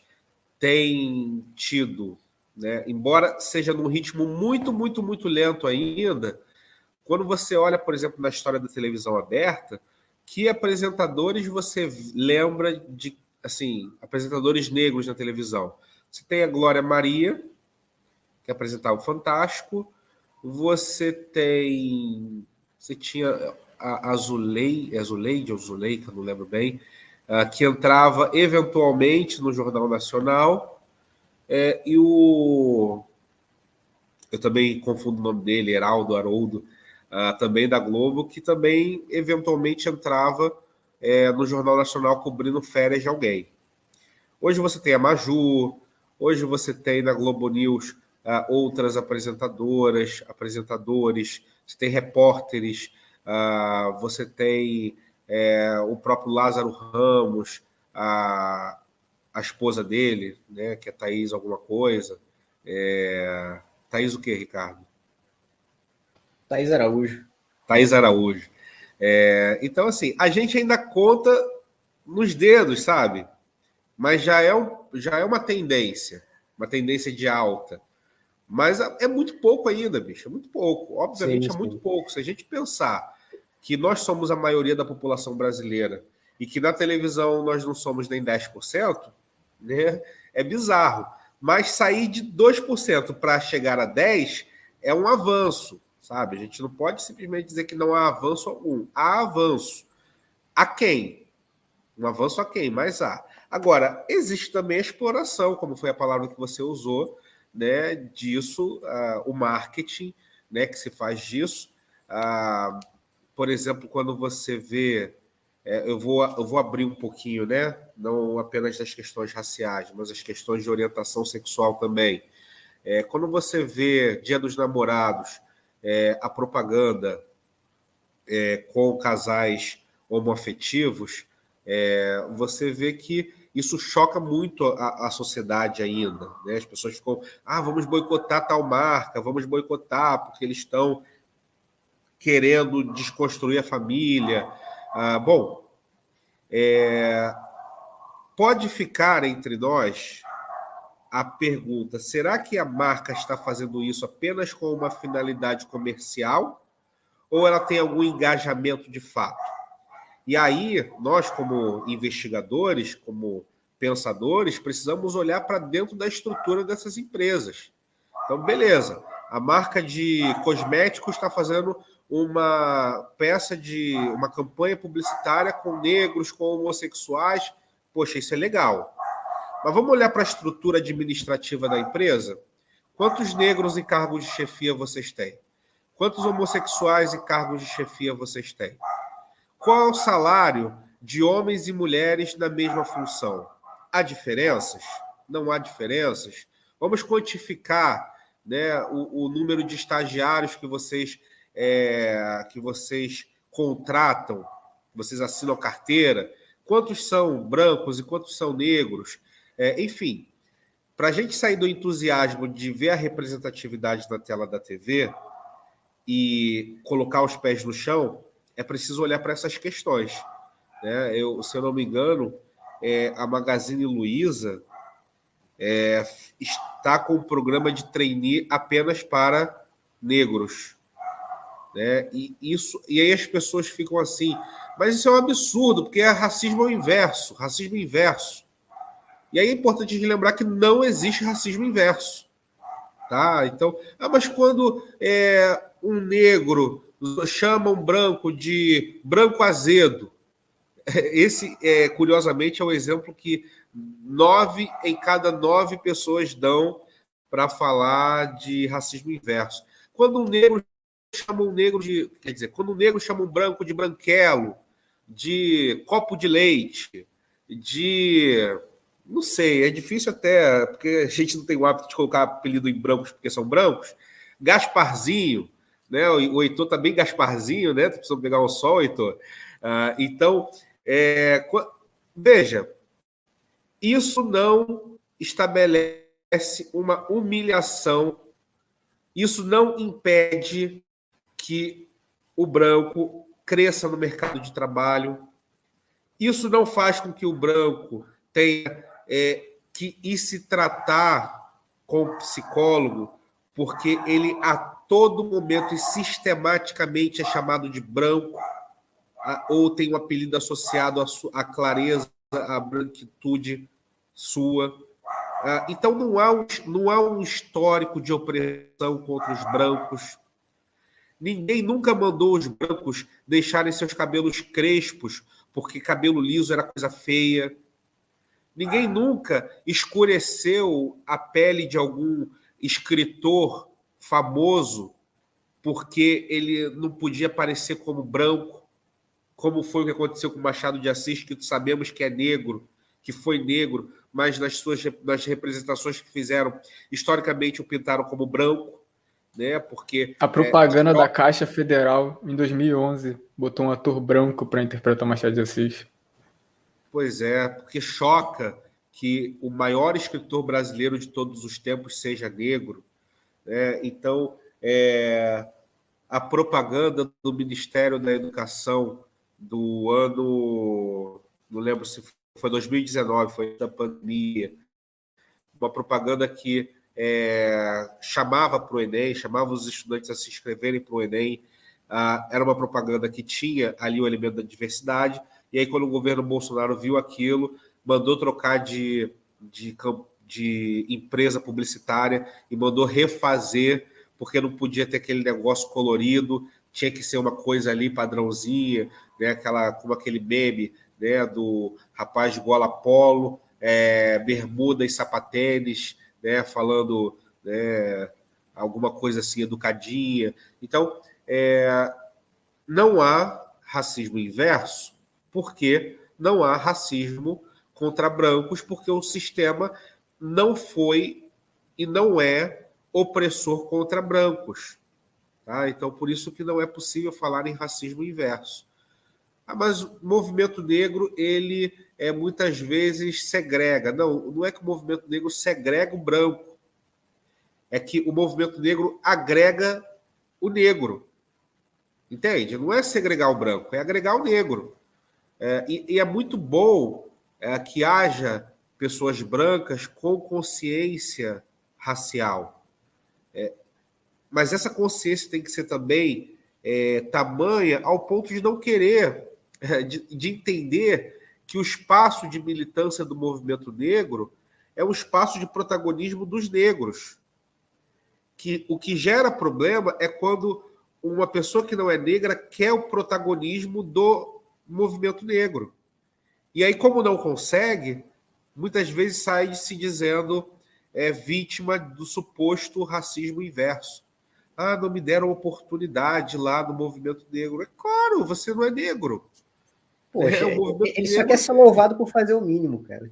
tem tido, né, embora seja num ritmo muito, muito, muito lento ainda, quando você olha, por exemplo, na história da televisão aberta, que apresentadores você lembra de, assim, apresentadores negros na televisão? Você tem a Glória Maria, que apresentava o Fantástico. Você tem. Você tinha a Azulei, Azuleide ou Zuleika, não lembro bem, uh, que entrava eventualmente no Jornal Nacional. É, e o. Eu também confundo o nome dele, Heraldo Haroldo, uh, também da Globo, que também eventualmente entrava é, no Jornal Nacional cobrindo férias de alguém. Hoje você tem a Maju, hoje você tem na Globo News uh, outras apresentadoras, apresentadores, você tem repórteres, uh, você tem é, o próprio Lázaro Ramos, a, a esposa dele, né, que é Thaís alguma coisa. É... Thaís o que, Ricardo? Thaís Araújo. Thaís Araújo. É, então, assim, a gente ainda conta nos dedos, sabe? Mas já é, já é uma tendência, uma tendência de alta. Mas é muito pouco ainda, bicho, é muito pouco. Obviamente sim, sim. é muito pouco. Se a gente pensar que nós somos a maioria da população brasileira e que na televisão nós não somos nem 10%, né? É bizarro. Mas sair de 2% para chegar a 10% é um avanço sabe? A gente não pode simplesmente dizer que não há avanço algum. Há avanço. A quem? Um avanço a quem? Mas há. Agora, existe também a exploração, como foi a palavra que você usou, né, disso, uh, o marketing né, que se faz disso. Uh, por exemplo, quando você vê, é, eu, vou, eu vou abrir um pouquinho, né, não apenas das questões raciais, mas as questões de orientação sexual também. É, quando você vê Dia dos Namorados, é, a propaganda é, com casais homoafetivos, é, você vê que isso choca muito a, a sociedade ainda. Né? As pessoas ficam, ah, vamos boicotar tal marca, vamos boicotar, porque eles estão querendo desconstruir a família. Ah, bom, é, pode ficar entre nós a pergunta: será que a marca está fazendo isso apenas com uma finalidade comercial? Ou ela tem algum engajamento de fato? E aí, nós, como investigadores, como pensadores, precisamos olhar para dentro da estrutura dessas empresas. Então, beleza, a marca de cosméticos está fazendo uma peça de uma campanha publicitária com negros, com homossexuais. Poxa, isso é legal. Mas vamos olhar para a estrutura administrativa da empresa? Quantos negros em cargos de chefia vocês têm? Quantos homossexuais em cargos de chefia vocês têm? Qual é o salário de homens e mulheres na mesma função? Há diferenças? Não há diferenças? Vamos quantificar né, o, o número de estagiários que vocês, é, que vocês contratam, vocês assinam carteira, quantos são brancos e quantos são negros? É, enfim, para a gente sair do entusiasmo de ver a representatividade na tela da TV e colocar os pés no chão, é preciso olhar para essas questões. Né? Eu, se eu não me engano, é, a Magazine Luiza é, está com um programa de trainee apenas para negros. Né? E, isso, e aí as pessoas ficam assim, mas isso é um absurdo, porque é racismo ao inverso, racismo inverso. E aí é importante lembrar que não existe racismo inverso. Tá? Então, ah, mas quando é, um negro chama um branco de branco azedo, esse, é, curiosamente, é o exemplo que nove em cada nove pessoas dão para falar de racismo inverso. Quando um negro chama um negro de. Quer dizer, quando um negro chama um branco de branquelo, de copo de leite, de não sei, é difícil até, porque a gente não tem o hábito de colocar apelido em brancos porque são brancos. Gasparzinho, né? O Heitor tá bem Gasparzinho, né? Precisa pegar um sol, Heitor. Uh, então, é, veja, isso não estabelece uma humilhação, isso não impede que o branco cresça no mercado de trabalho, isso não faz com que o branco tenha é, que ir se tratar com o psicólogo, porque ele a todo momento e sistematicamente é chamado de branco, ou tem um apelido associado à, clareza, à branquitude sua. Então não há, um, não há um histórico de opressão contra os brancos. Ninguém nunca mandou os brancos deixarem seus cabelos crespos, porque cabelo liso era coisa feia. Ninguém nunca escureceu a pele de algum escritor famoso porque ele não podia parecer como branco, como foi o que aconteceu com Machado de Assis, que sabemos que é negro, que foi negro, mas nas suas nas representações que fizeram, historicamente o pintaram como branco, né? Porque a propaganda é, da Caixa Federal em 2011 botou um ator branco para interpretar Machado de Assis. Pois é, porque choca que o maior escritor brasileiro de todos os tempos seja negro. Né? Então, é, a propaganda do Ministério da Educação do ano, não lembro se foi 2019, foi da pandemia, uma propaganda que é, chamava para o Enem, chamava os estudantes a se inscreverem para o Enem. Ah, era uma propaganda que tinha ali o elemento da diversidade, e aí, quando o governo Bolsonaro viu aquilo, mandou trocar de, de, de empresa publicitária e mandou refazer, porque não podia ter aquele negócio colorido, tinha que ser uma coisa ali padrãozinha, né? Aquela, como aquele meme né? do rapaz de gola polo, é, bermuda e sapatênis, né? falando né, alguma coisa assim educadinha. Então, é, não há racismo inverso, porque não há racismo contra brancos, porque o sistema não foi e não é opressor contra brancos. Tá? Então, por isso que não é possível falar em racismo inverso. Ah, mas o movimento negro, ele é, muitas vezes segrega. Não, não é que o movimento negro segrega o branco. É que o movimento negro agrega o negro. Entende? Não é segregar o branco, é agregar o negro. É, e, e, é muito bom é, que haja pessoas brancas com consciência racial. É, mas essa consciência tem que ser também é, tamanha ao ponto de não querer, é, de, de entender que o espaço de militância do movimento negro é um espaço de protagonismo dos negros. Que o que gera problema é quando uma pessoa que não é negra quer o protagonismo do movimento negro. E aí, como não consegue, muitas vezes sai se dizendo é, vítima do suposto racismo inverso. Ah, não me deram oportunidade lá no movimento negro. É claro, você não é negro. Poxa, é, ele só quer ser louvado por fazer o mínimo, cara.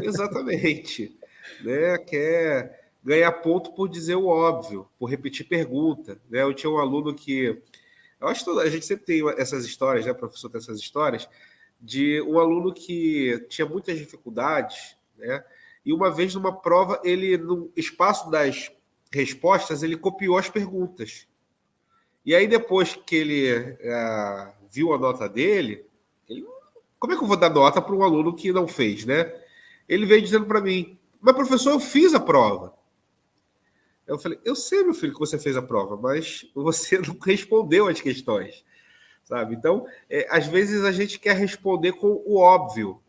Exatamente. né? Quer ganhar ponto por dizer o óbvio, por repetir pergunta. Né? Eu tinha um aluno que. Eu acho que a gente sempre tem essas histórias, né? Professor tem essas histórias, de um aluno que tinha muitas dificuldades, né? E uma vez numa prova, ele, no espaço das respostas, ele copiou as perguntas. E aí, depois que ele é, viu a nota dele, ele, como é que eu vou dar nota para um aluno que não fez, né? Ele veio dizendo para mim, mas professor, eu fiz a prova. Eu falei, eu sei, meu filho, que você fez a prova, mas você não respondeu as questões, sabe? Então, é, às vezes a gente quer responder com o óbvio,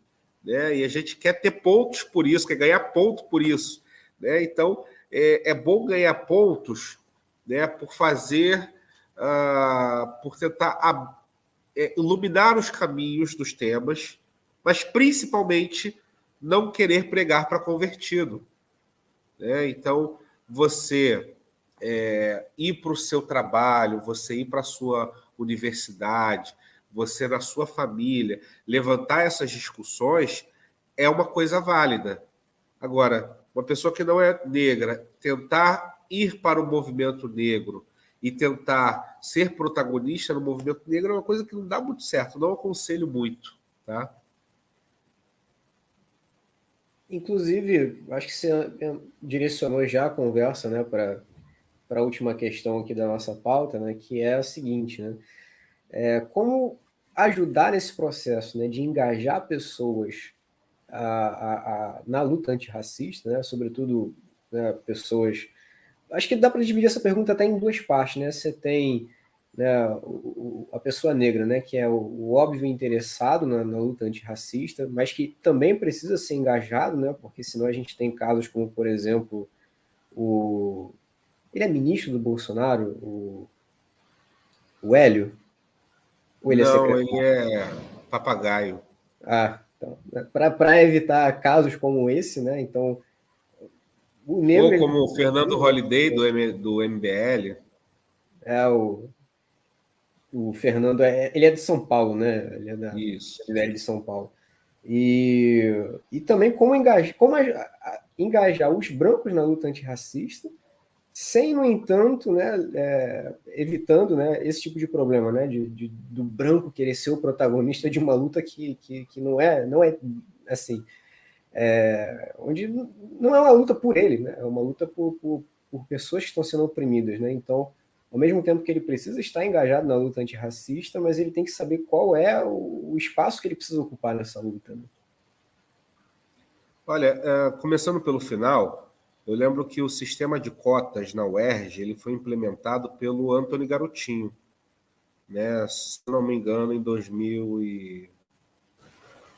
né? E a gente quer ter pontos por isso, quer ganhar ponto por isso, né? Então, é, é bom ganhar pontos, né? Por fazer, uh, por tentar é, iluminar os caminhos dos temas, mas principalmente não querer pregar para convertido. Né? Então, você é, ir para o seu trabalho, você ir para a sua universidade, você na sua família, levantar essas discussões é uma coisa válida. Agora, uma pessoa que não é negra tentar ir para o movimento negro e tentar ser protagonista no movimento negro é uma coisa que não dá muito certo, não aconselho muito, tá? Inclusive, acho que você direcionou já a conversa, né, para a última questão aqui da nossa pauta, né, que é a seguinte, né, é, como ajudar nesse processo, né, de engajar pessoas a, a, a, na luta antirracista, né, sobretudo né, pessoas acho que dá para dividir essa pergunta até em duas partes, né? Você tem né, o, a pessoa negra, né, que é o, o óbvio interessado na, na, luta antirracista, mas que também precisa ser engajado, né, porque senão a gente tem casos como, por exemplo, o ele é ministro do Bolsonaro, o, o Hélio? Ou ele é Não, é ele é papagaio. Ah, então, né, para evitar casos como esse, né, então o negro, Ou como o Fernando Holliday do, M, do MBL. É, o, o Fernando, é, ele é de São Paulo, né? Ele é da Isso. MBL de São Paulo. E, e também como engajar, como engajar os brancos na luta antirracista, sem, no entanto, né, é, evitando né, esse tipo de problema, né, de, de, do branco querer ser o protagonista de uma luta que, que, que não é, não é assim, é, onde não é uma luta por ele, né? é uma luta por, por, por, pessoas que estão sendo oprimidas. Né? Então, ao mesmo tempo que ele precisa estar engajado na luta antirracista, mas ele tem que saber qual é o, espaço que ele precisa ocupar nessa luta. Né? Olha, é, começando pelo final, eu lembro que o sistema de cotas na UERJ ele foi implementado pelo Antônio Garotinho, né? se não me engano, em 2000 e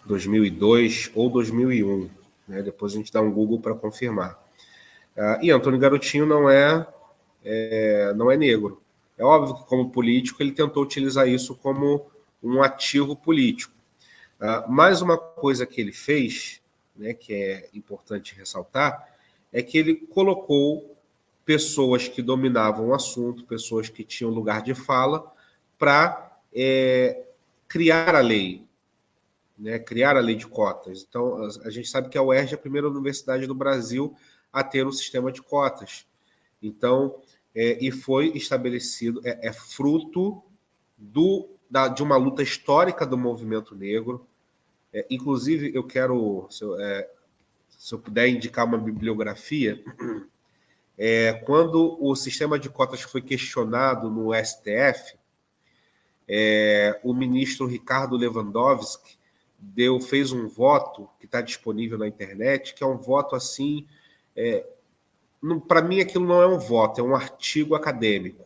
2002 ou 2001. Né? Depois a gente dá um Google para confirmar. Uh, e Antônio Garotinho não é, é, não é negro. É óbvio que, como político, ele tentou utilizar isso como um ativo político. Uh, mais uma coisa que ele fez, né, que é importante ressaltar, é que ele colocou pessoas que dominavam o assunto, pessoas que tinham lugar de fala, para é, criar a lei, né, criar a lei de cotas. Então, a gente sabe que a UERJ é a primeira universidade do Brasil a ter um sistema de cotas. Então, é, e foi estabelecido, é, é fruto do, da, de uma luta histórica do movimento negro. É, inclusive, eu quero, se eu, é, se eu, puder indicar uma bibliografia, é, quando o sistema de cotas foi questionado no STF, é, o ministro Ricardo Lewandowski deu, fez um voto que está disponível na internet, que é um voto assim. Para mim, aquilo não é um voto, é um artigo acadêmico,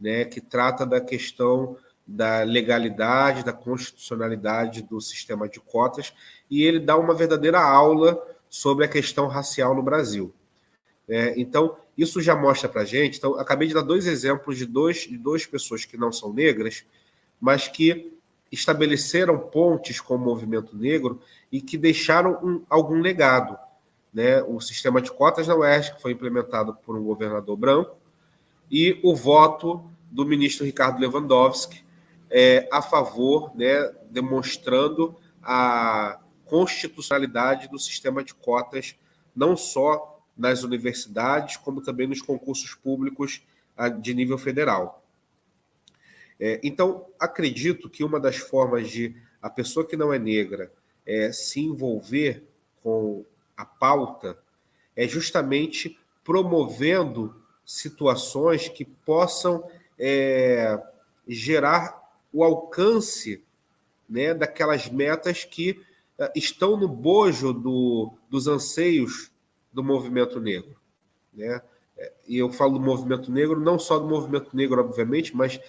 né, que trata da questão da legalidade, da constitucionalidade do sistema de cotas, e ele dá uma verdadeira aula sobre a questão racial no Brasil. É, então, isso já mostra para gente. Então, acabei de dar dois exemplos de, dois, de duas pessoas que não são negras mas que estabeleceram pontes com o movimento negro e que deixaram um, algum legado. Né? O sistema de cotas na UERJ foi implementado por um governador branco e o voto do ministro Ricardo Lewandowski é, a favor, né, demonstrando a constitucionalidade do sistema de cotas, não só nas universidades, como também nos concursos públicos de nível federal. É, então, acredito que uma das formas de a pessoa que não é negra é, se envolver com a pauta é justamente promovendo situações que possam é, gerar o alcance né, daquelas metas que é, estão no bojo do, dos anseios do movimento negro. Né? É, e eu falo do movimento negro, não só do movimento negro, obviamente, mas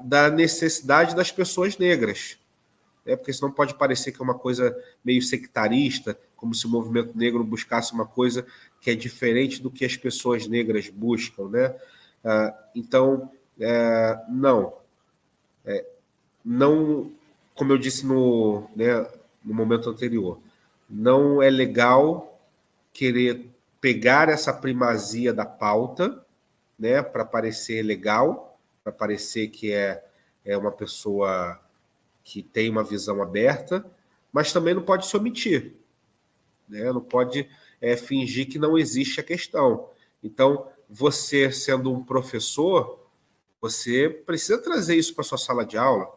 da necessidade das pessoas negras. É, porque senão pode parecer que é uma coisa meio sectarista, como se o movimento negro buscasse uma coisa que é diferente do que as pessoas negras buscam. Né? Ah, então, é, não. É, não, como eu disse no, né, no momento anterior, não é legal querer pegar essa primazia da pauta né, para parecer legal para parecer que é, é uma pessoa que tem uma visão aberta, mas também não pode se omitir, né? não pode é, fingir que não existe a questão. Então, você sendo um professor, você precisa trazer isso para sua sala de aula.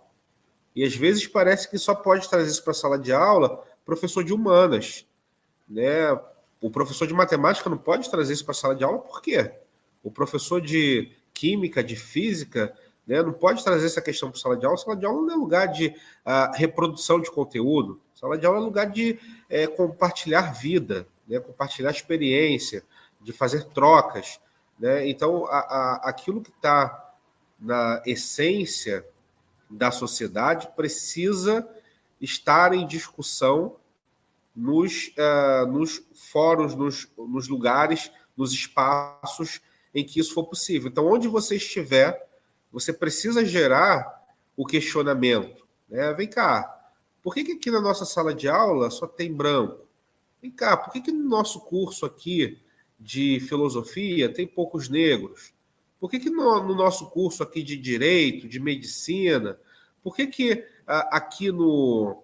E às vezes parece que só pode trazer isso para a sala de aula professor de humanas. Né? O professor de matemática não pode trazer isso para a sala de aula, por quê? O professor de química, de física, né? não pode trazer essa questão para sala de aula. Sala de aula não é lugar de uh, reprodução de conteúdo. Sala de aula é lugar de é, compartilhar vida, né? compartilhar experiência, de fazer trocas. Né? Então, a, a, aquilo que está na essência da sociedade precisa estar em discussão nos, uh, nos fóruns, nos, nos lugares, nos espaços em que isso for possível. Então, onde você estiver, você precisa gerar o questionamento. Né? Vem cá, por que, que aqui na nossa sala de aula só tem branco? Vem cá, por que, que no nosso curso aqui de filosofia tem poucos negros? Por que, que no, no nosso curso aqui de direito, de medicina, por que, que a, aqui no,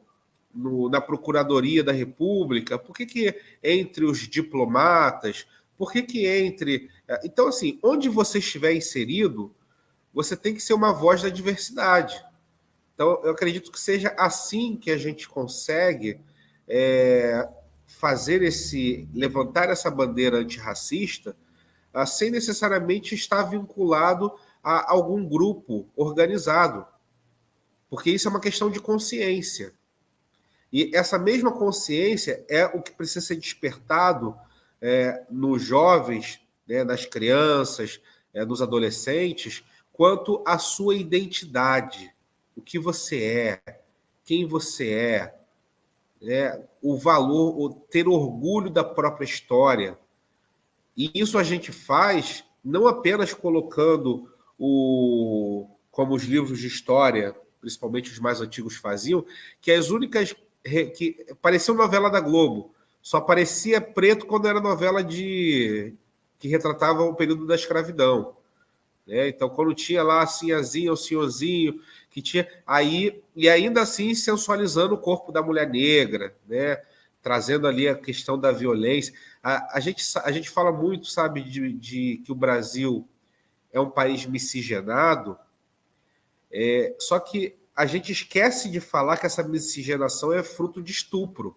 no, na Procuradoria da República, por que, que entre os diplomatas, por que, que entre. É, então, assim, onde você estiver inserido, você tem que ser uma voz da diversidade. Então, eu acredito que seja assim que a gente consegue é, fazer esse. levantar essa bandeira antirracista ah, sem necessariamente estar vinculado a algum grupo organizado. Porque isso é uma questão de consciência. E essa mesma consciência é o que precisa ser despertado é, nos jovens, né, nas crianças, é, nos adolescentes, quanto à sua identidade, o que você é, quem você é, né, o valor, o ter orgulho da própria história. E isso a gente faz não apenas colocando o como os livros de história, principalmente os mais antigos faziam, que as únicas que pareceu novela da Globo, só parecia preto quando era novela de que retratava o período da escravidão. Né? Então, quando tinha lá a sinhazinha, o senhorzinho, que tinha aí e ainda assim sensualizando o corpo da mulher negra, né? Trazendo ali a questão da violência. A, a gente, a gente fala muito, sabe, de, de que o Brasil é um país miscigenado, é, só que a gente esquece de falar que essa miscigenação é fruto de estupro,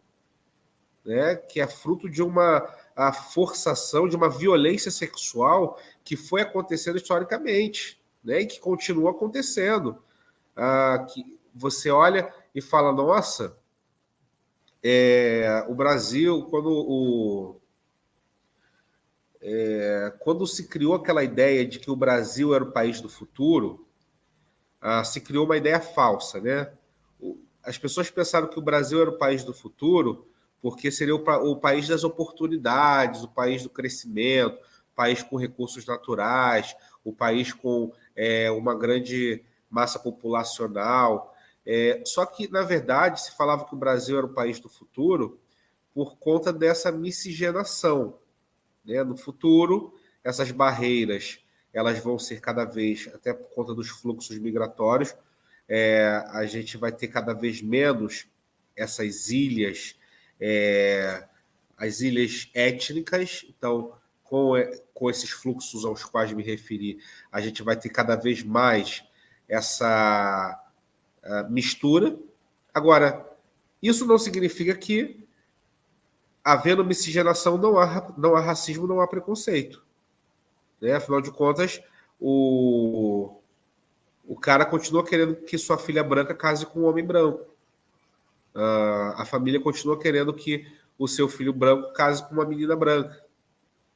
né? que é fruto de uma a forçação, de uma violência sexual que foi acontecendo historicamente né? e que continua acontecendo. Ah, que você olha e fala, nossa, é, o Brasil, quando o, é, quando se criou aquela ideia de que o Brasil era o país do futuro, ah, se criou uma ideia falsa, né? As pessoas pensaram que o Brasil era o país do futuro porque seria o, o país das oportunidades, o país do crescimento, o país com recursos naturais, o país com é, uma grande massa populacional. É, só que, na verdade, se falava que o Brasil era o país do futuro por conta dessa miscigenação. Né? No futuro, essas barreiras elas vão ser cada vez, até por conta dos fluxos migratórios, é, a gente vai ter cada vez menos essas ilhas, é, as ilhas étnicas. Então, com, com esses fluxos aos quais me referi, a gente vai ter cada vez mais essa mistura. Agora, isso não significa que havendo miscigenação, não há, não há racismo, não há preconceito. Né? Afinal de contas, o, o cara continua querendo que sua filha branca case com um homem branco. Uh, a família continua querendo que o seu filho branco case com uma menina branca.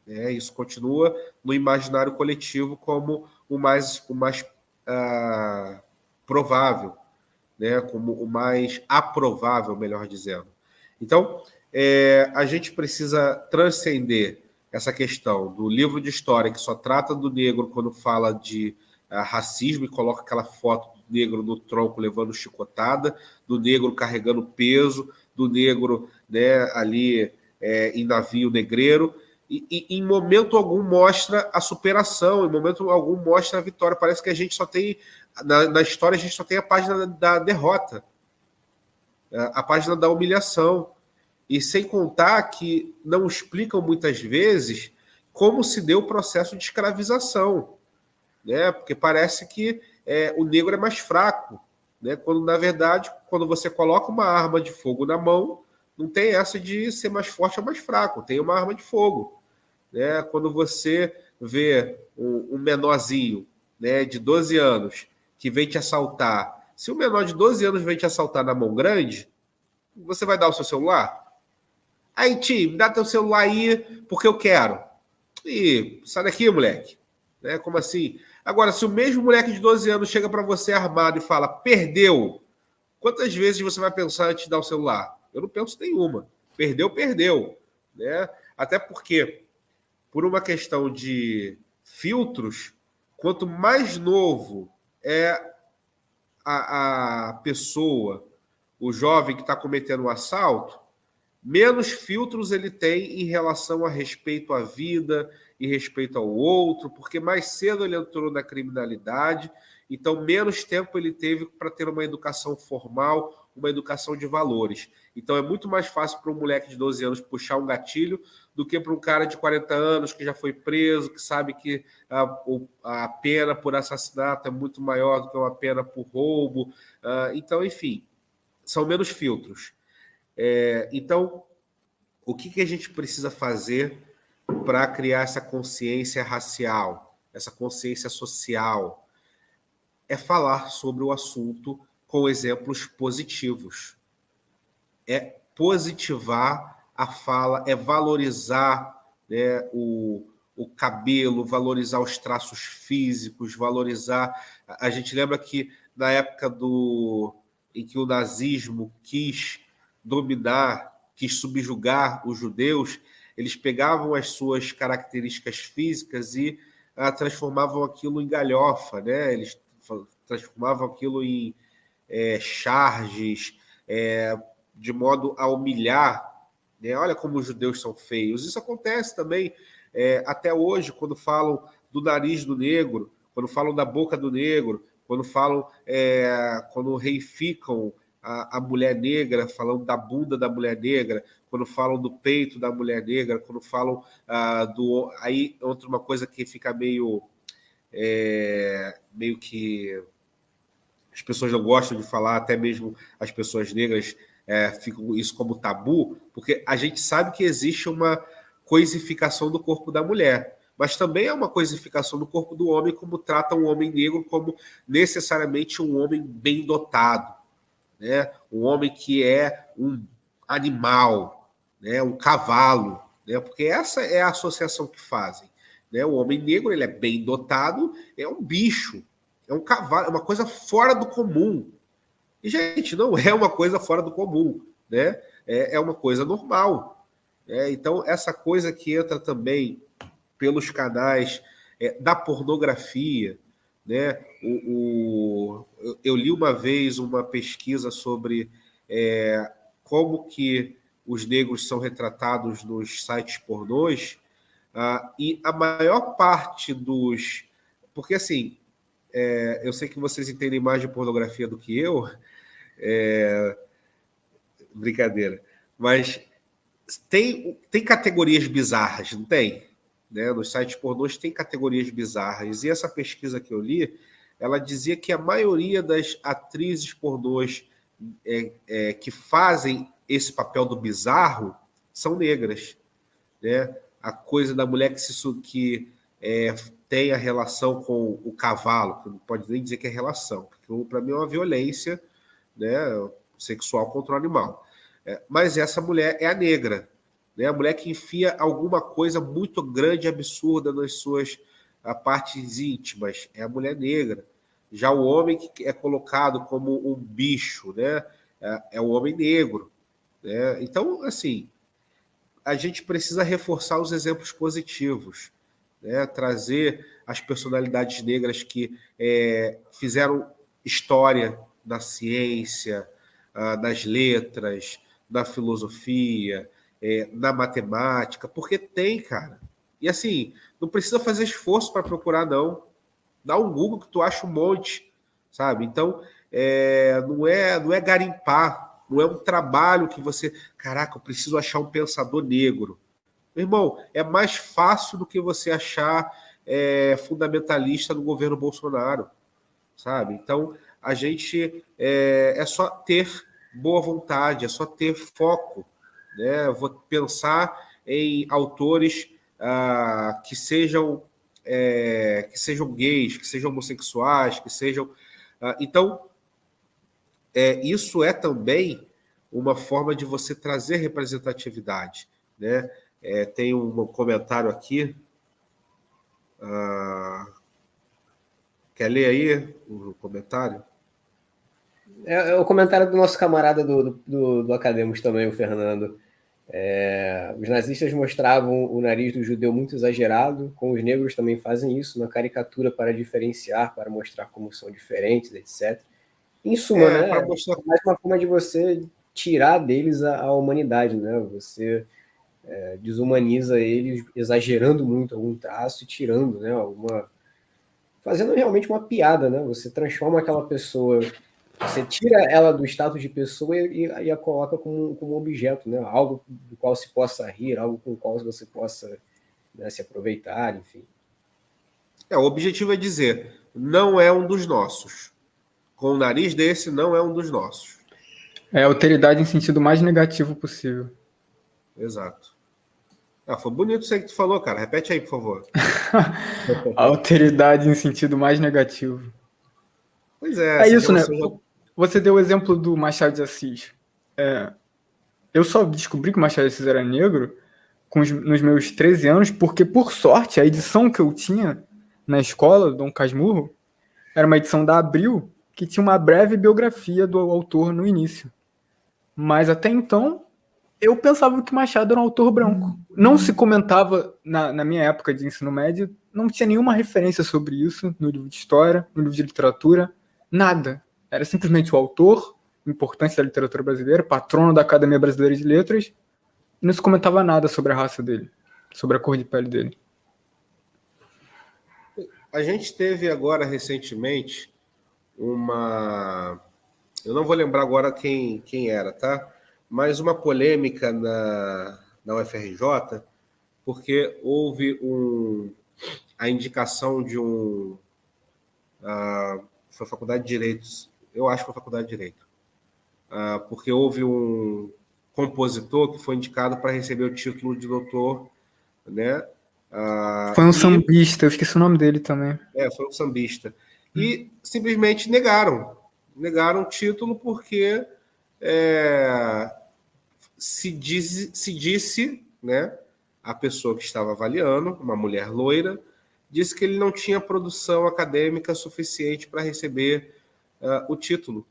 É, isso continua no imaginário coletivo como o mais, o mais uh, provável, né? como o mais aprovável, melhor dizendo. Então, é, a gente precisa transcender essa questão do livro de história que só trata do negro quando fala de uh, racismo e coloca aquela foto negro no tronco levando chicotada, do negro carregando peso, do negro né, ali é, em navio negreiro. E, e, em momento algum mostra a superação, em momento algum mostra a vitória. Parece que a gente só tem, na, na história, a gente só tem a página da derrota, a página da humilhação. E sem contar que não explicam muitas vezes como se deu o processo de escravização, né? Porque parece que é, o negro é mais fraco, né? Quando na verdade, quando você coloca uma arma de fogo na mão, não tem essa de ser mais forte ou mais fraco, tem uma arma de fogo, né? Quando você vê um, um menorzinho, né, de 12 anos que vem te assaltar, se o menor de 12 anos vem te assaltar na mão grande, você vai dar o seu celular? Aí, Tim, me dá teu celular aí, porque eu quero. E sai daqui, moleque. Né? Como assim? Agora, se o mesmo moleque de 12 anos chega para você armado e fala, perdeu, quantas vezes você vai pensar antes de dar o celular? Eu não penso nenhuma. Perdeu, perdeu. Né? Até porque, por uma questão de filtros, quanto mais novo é a, a pessoa, o jovem que está cometendo o um assalto, menos filtros ele tem em relação a respeito à vida e respeito ao outro, porque mais cedo ele entrou na criminalidade, então menos tempo ele teve para ter uma educação formal, uma educação de valores. Então é muito mais fácil para um moleque de 12 anos puxar um gatilho do que para um cara de 40 anos que já foi preso, que sabe que a, a pena por assassinato é muito maior do que uma pena por roubo. Uh, então, enfim, são menos filtros. É, então, o que, que a gente precisa fazer para criar essa consciência racial, essa consciência social? É falar sobre o assunto com exemplos positivos. É positivar a fala, é valorizar né, o, o cabelo, valorizar os traços físicos, valorizar. A gente lembra que na época do em que o nazismo quis dominar, quis subjugar os judeus, eles pegavam as suas características físicas e ah, transformavam aquilo em galhofa, né? Eles transformavam aquilo em é, charges, é, de modo a humilhar Né? Olha como os judeus são feios. Isso acontece também é, até hoje, quando falam do nariz do negro, quando falam da boca do negro, quando falam, é, quando reificam a, a, mulher negra, falando da bunda da mulher negra, quando falam do peito da mulher negra, quando falam ah, do. Aí outra uma coisa que fica meio. É, meio que as pessoas não gostam de falar, até mesmo as pessoas negras é, ficam isso como tabu, porque a gente sabe que existe uma coisificação do corpo da mulher, mas também é uma coisificação do corpo do homem, como trata um homem negro como necessariamente um homem bem dotado, né? um homem que é um animal, né? um cavalo, né? porque essa é a associação que fazem. Né? O homem negro ele é bem dotado, é um bicho, é um cavalo, é uma coisa fora do comum. E, gente, não é uma coisa fora do comum, né? É, é uma coisa normal. Né? Então, essa coisa que entra também pelos canais é, da pornografia, né? O, o, eu li uma vez uma pesquisa sobre é, como que os negros são retratados nos sites pornôs, ah, e a maior parte dos. Porque, assim, é, eu sei que vocês entendem mais de pornografia do que eu, é... Brincadeira. Mas tem, tem categorias bizarras, não tem? Né? Nos sites pornôs tem categorias bizarras. E essa pesquisa que eu li, ela dizia que a maioria das atrizes pornôs é, é, que fazem esse papel do bizarro são negras. Né? A coisa da mulher que, se, que é, tem a relação com o cavalo, que não pode nem dizer que é relação, porque para mim é uma violência né, sexual contra o animal. É, mas essa mulher é a negra, né, a mulher que enfia alguma coisa muito grande, absurda nas suas a, partes íntimas, é a mulher negra. Já o homem que é colocado como um bicho, né, é, é o homem negro. Né? Então, assim, a gente precisa reforçar os exemplos positivos, né? trazer as personalidades negras que é, fizeram história na ciência, ah, nas letras, na filosofia, é, na matemática, porque tem, cara. E assim, não precisa fazer esforço para procurar, não. Dá um Google que tu acha um monte, sabe? Então, é, não é não é garimpar, não é um trabalho que você, caraca, eu preciso achar um pensador negro. Meu irmão, é mais fácil do que você achar é, fundamentalista no governo Bolsonaro, sabe? Então, a gente é, é só ter boa vontade, é só ter foco. Né? Vou pensar em autores ah, que sejam é, que sejam gays, que sejam homossexuais, que sejam. Ah, então, é, isso é também uma forma de você trazer representatividade. Né? É, tem um comentário aqui. Ah, quer ler aí o comentário? É, é, o comentário do nosso camarada do, do, do Academos também, o Fernando. É, os nazistas mostravam o nariz do judeu muito exagerado, com os negros também fazem isso na caricatura para diferenciar, para mostrar como são diferentes, etc. Em suma, é, né? Mostrar... mais uma forma de você tirar deles a, a humanidade, né? Você é, desumaniza eles, exagerando muito algum traço e tirando, né? Alguma, fazendo realmente uma piada, né? Você transforma aquela pessoa você tira ela do status de pessoa e, e a coloca como, como objeto, né? algo do qual se possa rir, algo com o qual você possa né, se aproveitar, enfim. É, o objetivo é dizer, não é um dos nossos. Com o nariz desse, não é um dos nossos. É alteridade em sentido mais negativo possível. Exato. Ah, foi bonito isso aí que tu falou, cara. Repete aí, por favor. alteridade em sentido mais negativo. Pois é. É isso, né? Já... Você deu o exemplo do Machado de Assis. É, eu só descobri que o Machado de Assis era negro os, nos meus 13 anos, porque, por sorte, a edição que eu tinha na escola, Dom Casmurro, era uma edição da Abril, que tinha uma breve biografia do autor no início. Mas até então, eu pensava que Machado era um autor branco. Não se comentava, na, na minha época de ensino médio, não tinha nenhuma referência sobre isso no livro de história, no livro de literatura, nada. Era simplesmente o autor importante da literatura brasileira, patrono da Academia Brasileira de Letras, não se comentava nada sobre a raça dele, sobre a cor de pele dele. A gente teve agora recentemente uma. Eu não vou lembrar agora quem, quem era, tá? Mas uma polêmica na, na UFRJ, porque houve um, a indicação de um. Foi a Faculdade de Direitos, eu acho que foi a Faculdade de Direito, uh, porque houve um compositor que foi indicado para receber o título de doutor, né? Ah, foi um e, sambista, eu esqueci o nome dele também. É, foi um sambista. E simplesmente negaram. Negaram o título porque é, se, diz, se disse, né, a pessoa que estava avaliando, uma mulher loira, disse que ele não tinha produção acadêmica suficiente para receber uh, o título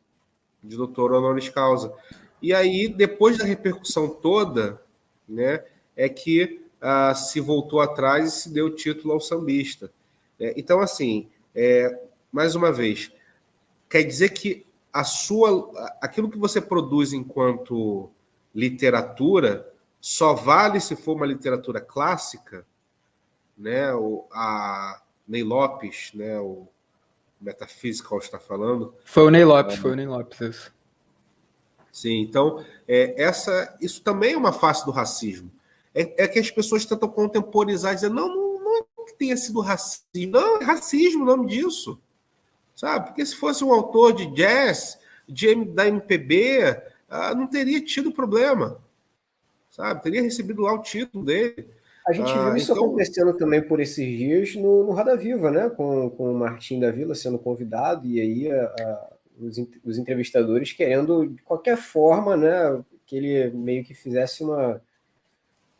de doutor honoris causa. E aí, depois da repercussão toda, né, é que ah, se voltou atrás e se deu o título ao sambista. É, então, assim, é, mais uma vez, quer dizer que a sua, aquilo que você produz enquanto literatura só vale se for uma literatura clássica, né? O, a Ney Lopes, né? O Metaphysical está falando. Foi o Ney Lopes, é, foi o Ney Lopes, isso. Sim, então é, essa, isso também é uma face do racismo é, é que as pessoas tentam contemporizar e dizer, não, não, não é que tenha sido racismo, não, é racismo o nome disso. Sabe? Porque se fosse um autor de jazz, de, da MPB, ah, não teria tido problema. Sabe? Teria recebido lá o título dele. A gente ah, viu isso então... acontecendo também por esses dias no, no Roda Viva, né? Com, com o Martim da Vila sendo convidado, e aí a, a, os, os entrevistadores querendo, de qualquer forma, né, que ele meio que fizesse uma,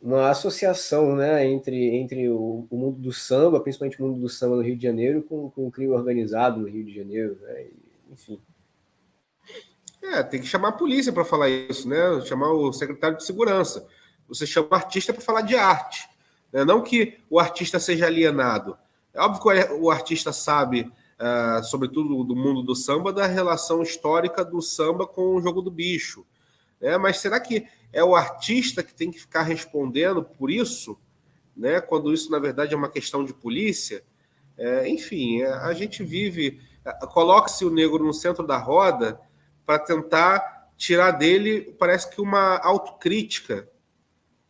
uma associação né, entre, entre o, o, mundo do samba, principalmente o mundo do samba no Rio de Janeiro, com, com o crime organizado no Rio de Janeiro, né, enfim. É, tem que chamar a polícia para falar isso, né? Chamar o secretário de segurança. Você chama o artista para falar de arte. Né? Não que o artista seja alienado. É óbvio que o artista sabe, uh, sobretudo do mundo do samba, da relação histórica do samba com o jogo do bicho. Né? Mas será que é o artista que tem que ficar respondendo por isso, né? Quando isso na verdade é uma questão de polícia. É, enfim, é, a gente vive. É, coloca-se o negro no centro da roda para tentar tirar dele, parece que uma autocrítica.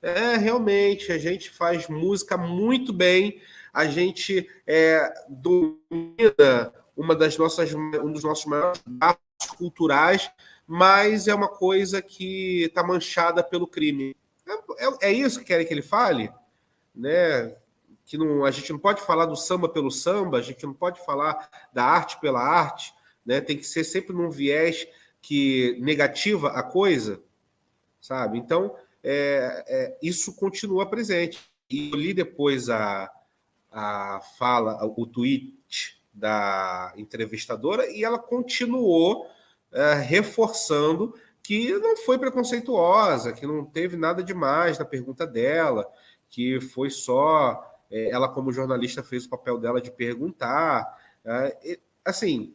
É, realmente, a gente faz música muito bem, a gente é, domina uma das nossas, um dos nossos maiores culturais, mas é uma coisa que está manchada pelo crime. É, é, é, isso que querem que ele fale? Né? Que não, a gente não pode falar do samba pelo samba, a gente não pode falar da arte pela arte, né? tem que ser sempre num viés que negativa a coisa, sabe? Então, é, é, isso continua presente. E eu li depois a, a fala, o tweet da entrevistadora, e ela continuou é, reforçando que não foi preconceituosa, que não teve nada demais na pergunta dela, que foi só é, ela, como jornalista, fez o papel dela de perguntar. É, assim,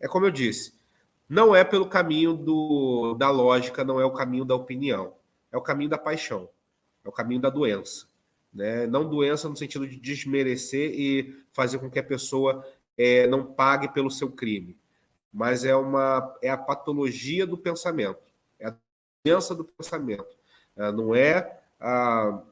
é como eu disse, não é pelo caminho do, da lógica, não é o caminho da opinião, é o caminho da paixão, é o caminho da doença. Né? Não doença no sentido de desmerecer e fazer com que a pessoa é, não pague pelo seu crime, mas é uma é a patologia do pensamento, é a doença do pensamento. É, não é a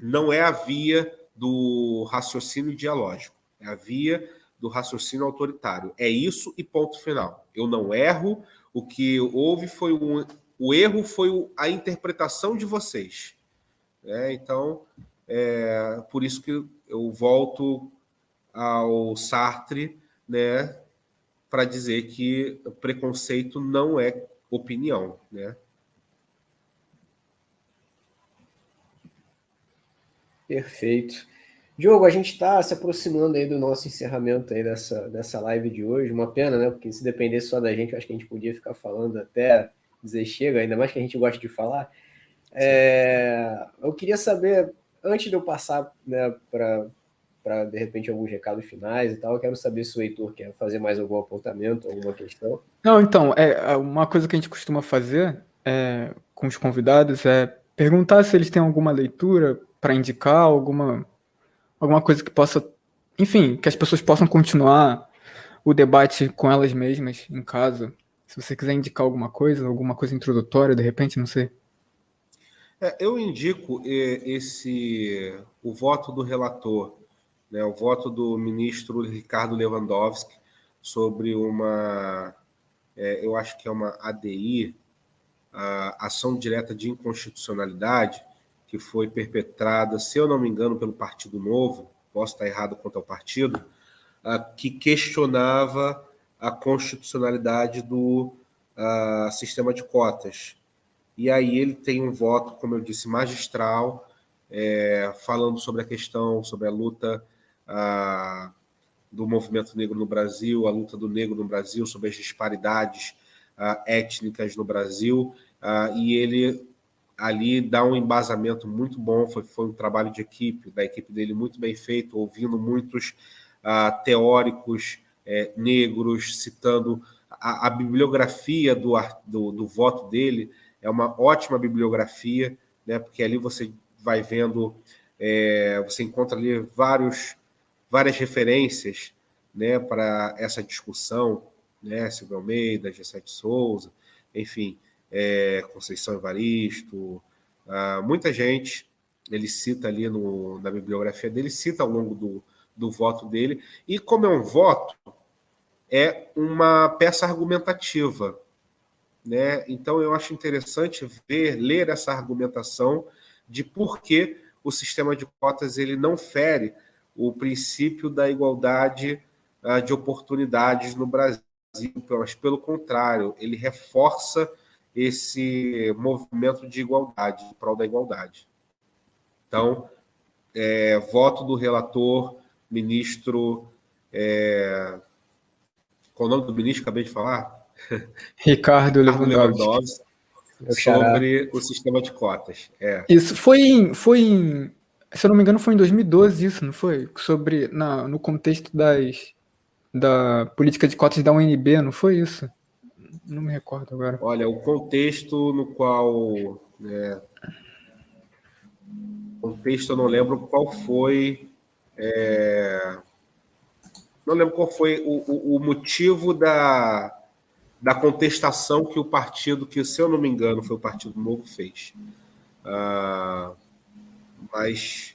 não é a via do raciocínio dialógico, é a via do raciocínio autoritário. É isso e ponto final. Eu não erro, o que houve foi um, o erro foi a interpretação de vocês. É, então, é, por isso que eu volto ao Sartre, né, para dizer que preconceito não é opinião, né? Perfeito. Diogo, a gente está se aproximando aí do nosso encerramento aí dessa, dessa live de hoje. Uma pena, né? Porque se dependesse só da gente, acho que a gente podia ficar falando até dizer chega, ainda mais que a gente gosta de falar. É, eu queria saber, antes de eu passar né, para de repente alguns recados finais e tal. Eu quero saber se o Heitor quer fazer mais algum apontamento, alguma questão. Não, então, é, é uma coisa que a gente costuma fazer é, com os convidados é perguntar se eles têm alguma leitura para indicar, alguma, alguma coisa que possa, enfim, que as pessoas possam continuar o debate com elas mesmas em casa. Se você quiser indicar alguma coisa, alguma coisa introdutória, de repente, não sei. É, eu indico é, esse o voto do relator, né, o voto do ministro Ricardo Lewandowski sobre uma, é, eu acho que é uma ADI, ação direta de inconstitucionalidade, que foi perpetrada, se eu não me engano, pelo Partido Novo, posso estar errado quanto ao partido, que questionava a constitucionalidade do sistema de cotas. E aí ele tem um voto, como eu disse, magistral, é, falando sobre a questão, sobre a luta do movimento negro no Brasil, a luta do negro no Brasil, sobre as disparidades étnicas no Brasil, uh, e ele ali dá um embasamento muito bom. Foi, foi um trabalho de equipe, da equipe dele muito bem feito, ouvindo muitos uh, teóricos é, negros, citando a, a bibliografia do, do, do, voto dele. É uma ótima bibliografia, né, porque ali você vai vendo, é, você encontra ali vários, várias referências né, para essa discussão, né, Silvio Almeida, G7 Souza, enfim, é, Conceição Evaristo, ah, muita gente, ele cita ali no, na bibliografia dele, cita ao longo do, do voto dele, e como é um voto, é uma peça argumentativa. Né? Então eu acho interessante ver, ler essa argumentação de por que o sistema de cotas ele não fere o princípio da igualdade uh, de oportunidades no Brasil, mas pelo contrário, ele reforça esse movimento de igualdade, prol da igualdade. Então, é, voto do relator, ministro. É, qual o nome do ministro? Acabei de falar. Ricardo Lewandowski. Sobre o sistema de cotas. É. Isso foi em, foi em, se eu não me engano, foi em 2012 isso, não foi? Sobre na, no contexto das da política de cotas da UNB, não foi isso? Não me recordo agora. Olha, o contexto no qual. É, contexto eu não lembro qual foi. É, não lembro qual foi o, o, o, motivo da, da contestação que o partido, que se eu não me engano foi o Partido Novo, fez. Ah, mas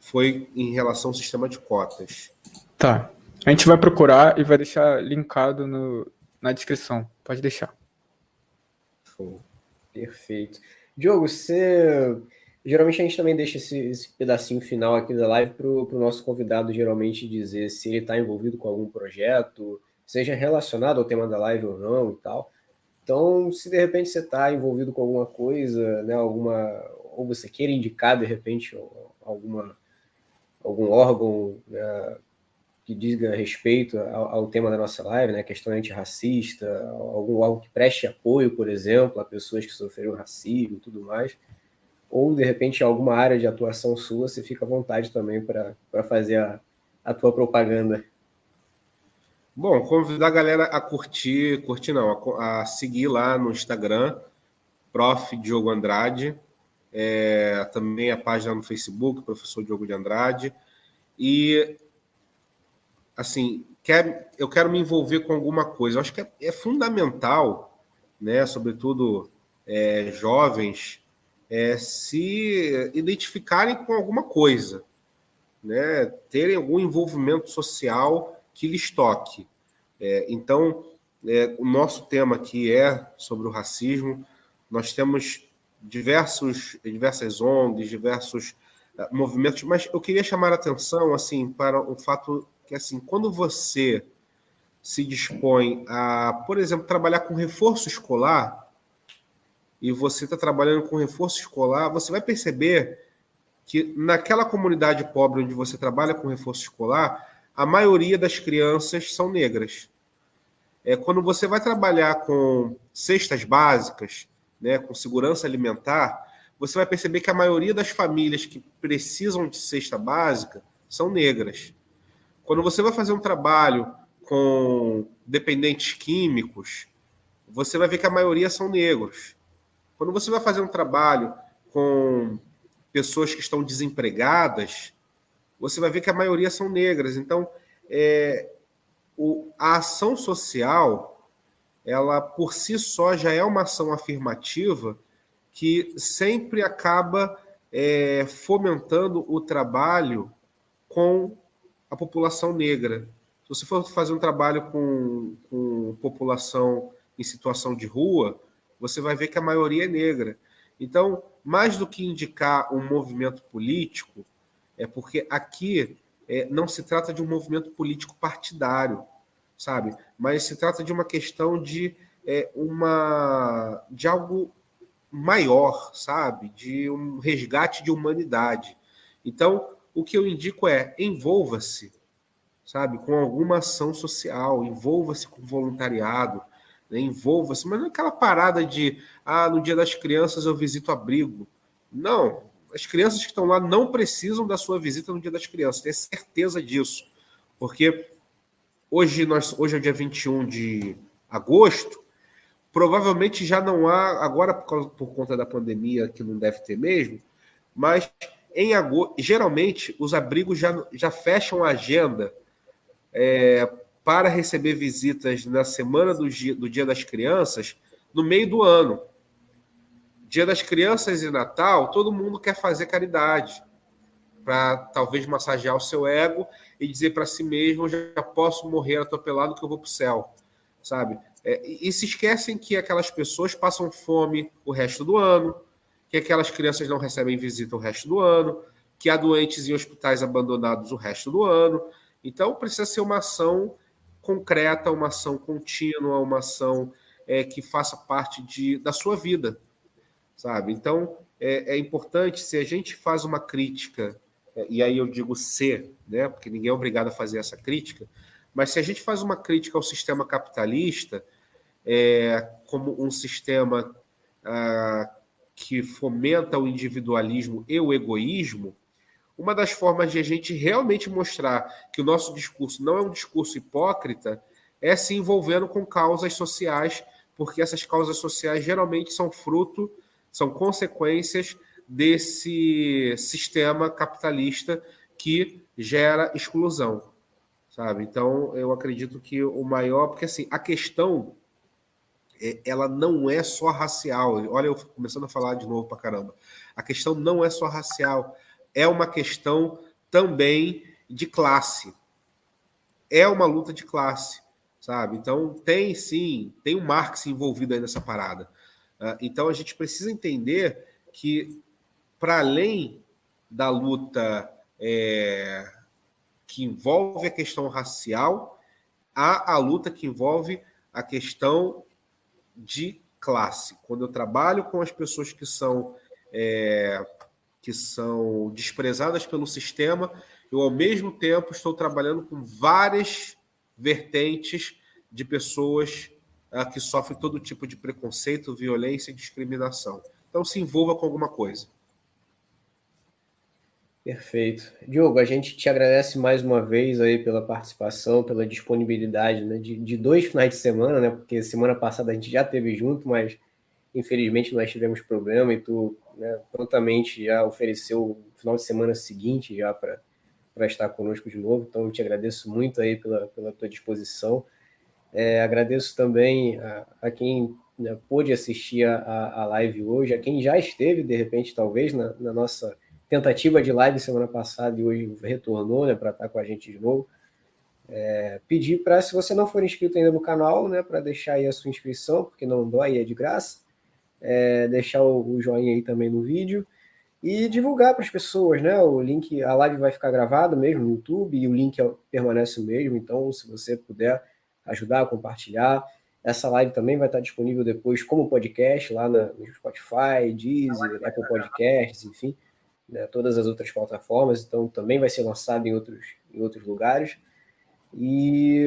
foi em relação ao sistema de cotas. Tá. A gente vai procurar e vai deixar linkado no, na descrição. Pode deixar. Show. Perfeito. Diogo, você. Geralmente a gente também deixa esse, esse pedacinho final aqui da live para o nosso convidado geralmente dizer se ele está envolvido com algum projeto, seja relacionado ao tema da live ou não e tal. Então, se de repente você está envolvido com alguma coisa, né, alguma, ou você queira indicar de repente alguma, algum órgão né, que diga respeito ao, ao, tema da nossa live, né, questão antirracista, algum algo que preste apoio, por exemplo, a pessoas que sofreram racismo e tudo mais, ou de repente alguma área de atuação sua, você fica à vontade também para fazer a, a tua propaganda. Bom, convidar a galera a curtir, curtir não, a, a seguir lá no Instagram, Prof. Diogo Andrade, é, também a página no Facebook, Professor Diogo de Andrade, e assim, quer, eu quero me envolver com alguma coisa. Eu acho que é, é fundamental, né, sobretudo é, jovens, é, se identificarem com alguma coisa, né, terem algum envolvimento social que lhes toque. É, então, é, o nosso tema aqui é sobre o racismo. Nós temos diversos, diversas ONGs, diversos uh, movimentos, mas eu queria chamar a atenção assim para o fato que assim, quando você se dispõe a, por exemplo, trabalhar com reforço escolar, e você está trabalhando com reforço escolar, você vai perceber que naquela comunidade pobre onde você trabalha com reforço escolar, a maioria das crianças são negras. É, quando você vai trabalhar com cestas básicas, né, com segurança alimentar, você vai perceber que a maioria das famílias que precisam de cesta básica são negras. Quando você vai fazer um trabalho com dependentes químicos, você vai ver que a maioria são negros. Quando você vai fazer um trabalho com pessoas que estão desempregadas, você vai ver que a maioria são negras. Então, é, o, a ação social, ela por si só já é uma ação afirmativa que sempre acaba é, fomentando o trabalho com a população negra. Se você for fazer um trabalho com, com população em situação de rua, você vai ver que a maioria é negra. Então, mais do que indicar um movimento político, é porque aqui é, não se trata de um movimento político partidário, sabe? Mas se trata de uma questão de é, uma de algo maior, sabe? De um resgate de humanidade. Então, o que eu indico é envolva-se, sabe, com alguma ação social, envolva-se com voluntariado, né? envolva-se, mas não é aquela parada de ah, no dia das crianças eu visito abrigo. Não, as crianças que estão lá não precisam da sua visita no dia das crianças, tenha certeza disso. Porque hoje, nós, hoje é dia 21 de agosto, provavelmente já não há, agora por, causa, por conta da pandemia, que não deve ter mesmo, mas em agosto, geralmente os abrigos já, já fecham a agenda é, para receber visitas na semana do dia, do dia das Crianças no meio do ano. Dia das Crianças e Natal, todo mundo quer fazer caridade para talvez massagear o seu ego e dizer para si mesmo: já posso morrer atropelado que eu vou para o céu, sabe? É, e se esquecem que aquelas pessoas passam fome o resto do ano, que aquelas crianças não recebem visita o resto do ano, que há doentes em hospitais abandonados o resto do ano. Então, precisa ser uma ação concreta, uma ação contínua, uma ação é, que faça parte de, da sua vida, sabe? Então, é, é importante, se a gente faz uma crítica, é, e aí eu digo se, né, porque ninguém é obrigado a fazer essa crítica, mas se a gente faz uma crítica ao sistema capitalista, é, como um sistema ah, que fomenta o individualismo e o egoísmo, uma das formas de a gente realmente mostrar que o nosso discurso não é um discurso hipócrita é se envolvendo com causas sociais, porque essas causas sociais geralmente são fruto, são consequências desse sistema capitalista que gera exclusão, sabe? Então, eu acredito que o maior, porque assim, a questão é, ela não é só racial. Olha, eu começando a falar de novo para caramba. A questão não é só racial, é uma questão também de classe. É uma luta de classe, sabe? Então tem sim, tem um Marx envolvido aí nessa parada. Ah, então a gente precisa entender que para além da luta é, que envolve a questão racial, há a luta que envolve a questão de classe. Quando eu trabalho com as pessoas que são é, que são desprezadas pelo sistema, eu ao mesmo tempo estou trabalhando com várias vertentes de pessoas ah, que sofrem todo tipo de preconceito, violência e discriminação. Então se envolva com alguma coisa. Perfeito. Diogo, a gente te agradece mais uma vez aí pela participação, pela disponibilidade né, de, de, dois finais de semana, né? Porque semana passada a gente já teve junto, mas infelizmente nós tivemos problema e tu né, prontamente já ofereceu o final de semana seguinte já para estar conosco de novo. Então eu te agradeço muito aí pela, pela tua disposição. É, agradeço também a, a quem né, pôde assistir a, a, live hoje, a quem já esteve, de repente, talvez, na, na nossa tentativa de live semana passada e hoje retornou né, para estar com a gente de novo. É, pedir para, se você não for inscrito ainda no canal, né, para deixar aí a sua inscrição, porque não dói, é de graça. É, deixar o, o, joinha aí também no vídeo e divulgar para as pessoas, né? O link, a live vai ficar gravada mesmo no YouTube e o link é, permanece o mesmo. Então, se você puder ajudar compartilhar, essa live também vai estar disponível depois como podcast lá na, no Spotify, Deezer, Apple Podcasts, enfim né, todas as outras plataformas, então também vai ser lançado em outros, em outros lugares. E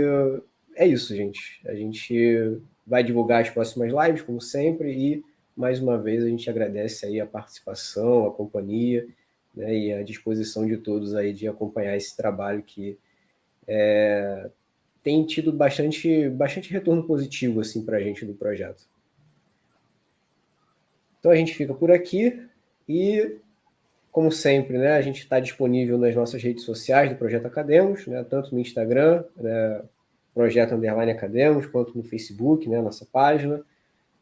é isso, gente. A gente vai divulgar as próximas lives, como sempre, e mais uma vez a gente agradece aí a participação, a companhia né, e a disposição de todos aí de acompanhar esse trabalho que é, tem tido bastante, bastante retorno positivo assim para a gente do projeto. Então a gente fica por aqui. E, como sempre, né, a gente está disponível nas nossas redes sociais do Projeto Academos, né, tanto no Instagram, né, Projeto Underline Academos, quanto no Facebook, né, nossa página,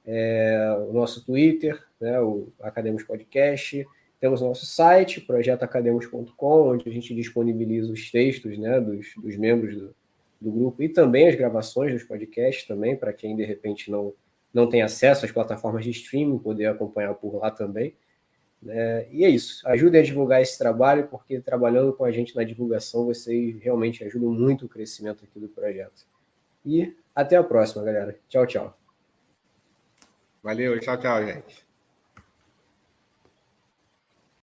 é, o nosso Twitter, né, o Academos Podcast, temos nosso site, projetoacademos.com, onde a gente disponibiliza os textos né, dos, dos membros do, do grupo e também as gravações dos podcasts também, para quem de repente não, não tem acesso às plataformas de streaming, poder acompanhar por lá também. É, e é isso. Ajudem a divulgar esse trabalho, porque trabalhando com a gente na divulgação, vocês realmente ajudam muito o crescimento aqui do projeto. E até a próxima, galera. Tchau, tchau. Valeu, tchau, tchau, gente.